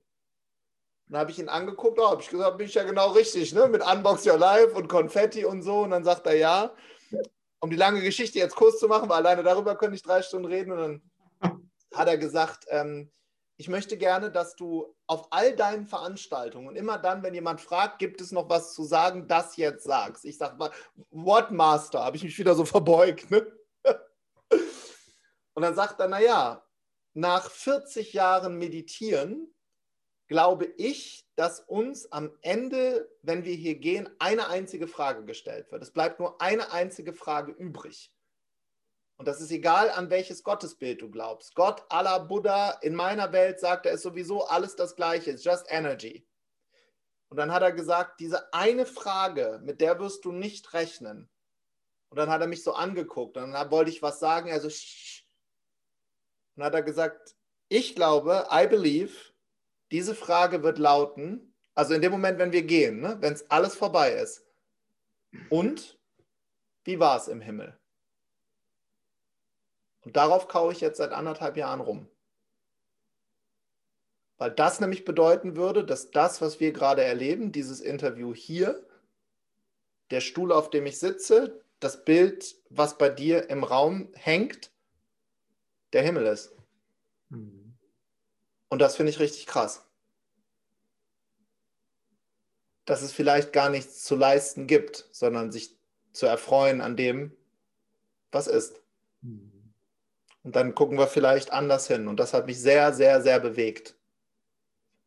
dann habe ich ihn angeguckt, oh, habe ich gesagt, bin ich ja genau richtig, ne? mit Unbox Your Life und Konfetti und so. Und dann sagt er ja. Um die lange Geschichte jetzt kurz zu machen, weil alleine darüber könnte ich drei Stunden reden. Und dann hat er gesagt, ähm, ich möchte gerne, dass du auf all deinen Veranstaltungen und immer dann, wenn jemand fragt, gibt es noch was zu sagen, das jetzt sagst. Ich sage mal, What Master, habe ich mich wieder so verbeugt. Ne? Und dann sagt er, naja, nach 40 Jahren Meditieren glaube ich, dass uns am Ende, wenn wir hier gehen, eine einzige Frage gestellt wird. Es bleibt nur eine einzige Frage übrig. Und das ist egal, an welches Gottesbild du glaubst. Gott, Allah, Buddha, in meiner Welt sagt er, ist sowieso alles das Gleiche, it's just energy. Und dann hat er gesagt, diese eine Frage, mit der wirst du nicht rechnen. Und dann hat er mich so angeguckt. Und dann wollte ich was sagen. So, Shh. Und dann hat er gesagt, ich glaube, I believe, diese Frage wird lauten, also in dem Moment, wenn wir gehen, ne, wenn es alles vorbei ist. Und wie war es im Himmel? Und darauf kaue ich jetzt seit anderthalb Jahren rum. Weil das nämlich bedeuten würde, dass das, was wir gerade erleben, dieses Interview hier, der Stuhl, auf dem ich sitze, das Bild, was bei dir im Raum hängt, der Himmel ist. Mhm. Und das finde ich richtig krass. Dass es vielleicht gar nichts zu leisten gibt, sondern sich zu erfreuen an dem, was ist. Mhm. Und dann gucken wir vielleicht anders hin. Und das hat mich sehr, sehr, sehr bewegt.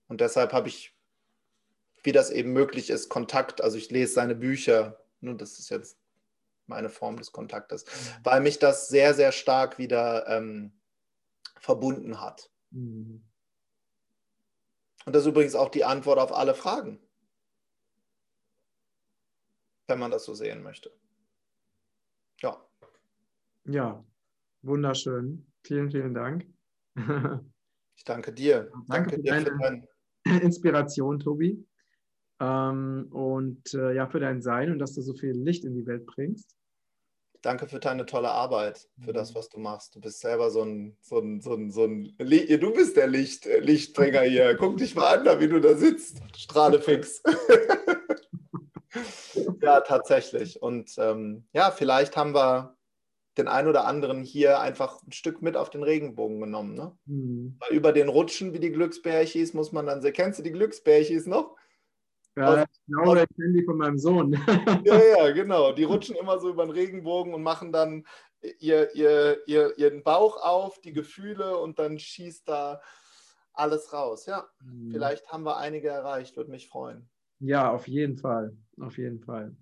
Und deshalb habe ich, wie das eben möglich ist, Kontakt. Also ich lese seine Bücher. Nun, das ist jetzt meine Form des Kontaktes, mhm. weil mich das sehr, sehr stark wieder ähm, verbunden hat. Mhm. Und das ist übrigens auch die Antwort auf alle Fragen, wenn man das so sehen möchte. Ja. Ja, wunderschön. Vielen, vielen Dank. ich danke dir. Danke, danke für, dir deine für Inspiration, Tobi. Ähm, und äh, ja, für dein Sein und dass du so viel Licht in die Welt bringst. Danke für deine tolle Arbeit, für das, mhm. was du machst. Du bist selber so ein, so ein, so ein, so ein du bist der Licht, äh, Lichtbringer hier. Guck dich mal an, wie du da sitzt. Strahle fix. ja, tatsächlich. Und ähm, ja, vielleicht haben wir den einen oder anderen hier einfach ein Stück mit auf den Regenbogen genommen. Ne? Mhm. Weil über den Rutschen wie die Glücksbärchis muss man dann, kennst du die Glücksbärchis noch? Ja, genau, ich kenne die von meinem Sohn. ja, ja, genau. Die rutschen immer so über den Regenbogen und machen dann ihr, ihr, ihr, ihren Bauch auf, die Gefühle und dann schießt da alles raus. Ja, mhm. vielleicht haben wir einige erreicht, würde mich freuen. Ja, auf jeden Fall. Auf jeden Fall.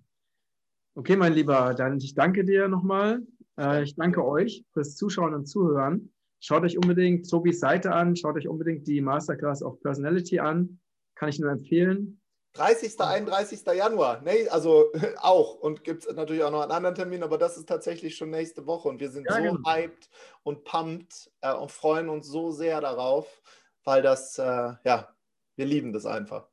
Okay, mein Lieber, dann ich danke dir nochmal. Äh, ich danke euch fürs Zuschauen und Zuhören. Schaut euch unbedingt Tobis Seite an, schaut euch unbedingt die Masterclass of Personality an. Kann ich nur empfehlen. 30. 31. Januar, nee, also auch. Und gibt es natürlich auch noch einen anderen Termin, aber das ist tatsächlich schon nächste Woche. Und wir sind ja, so genau. hyped und pumped äh, und freuen uns so sehr darauf, weil das, äh, ja, wir lieben das einfach.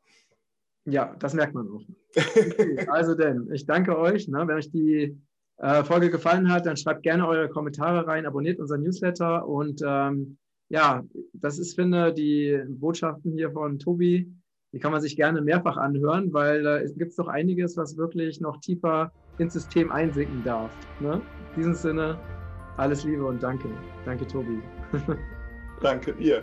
Ja, das merkt man auch. Okay, also denn, ich danke euch. Ne, wenn euch die äh, Folge gefallen hat, dann schreibt gerne eure Kommentare rein, abonniert unseren Newsletter und ähm, ja, das ist, finde die Botschaften hier von Tobi die kann man sich gerne mehrfach anhören, weil äh, es gibt doch einiges, was wirklich noch tiefer ins System einsinken darf. Ne? In diesem Sinne, alles Liebe und danke. Danke, Tobi. danke dir.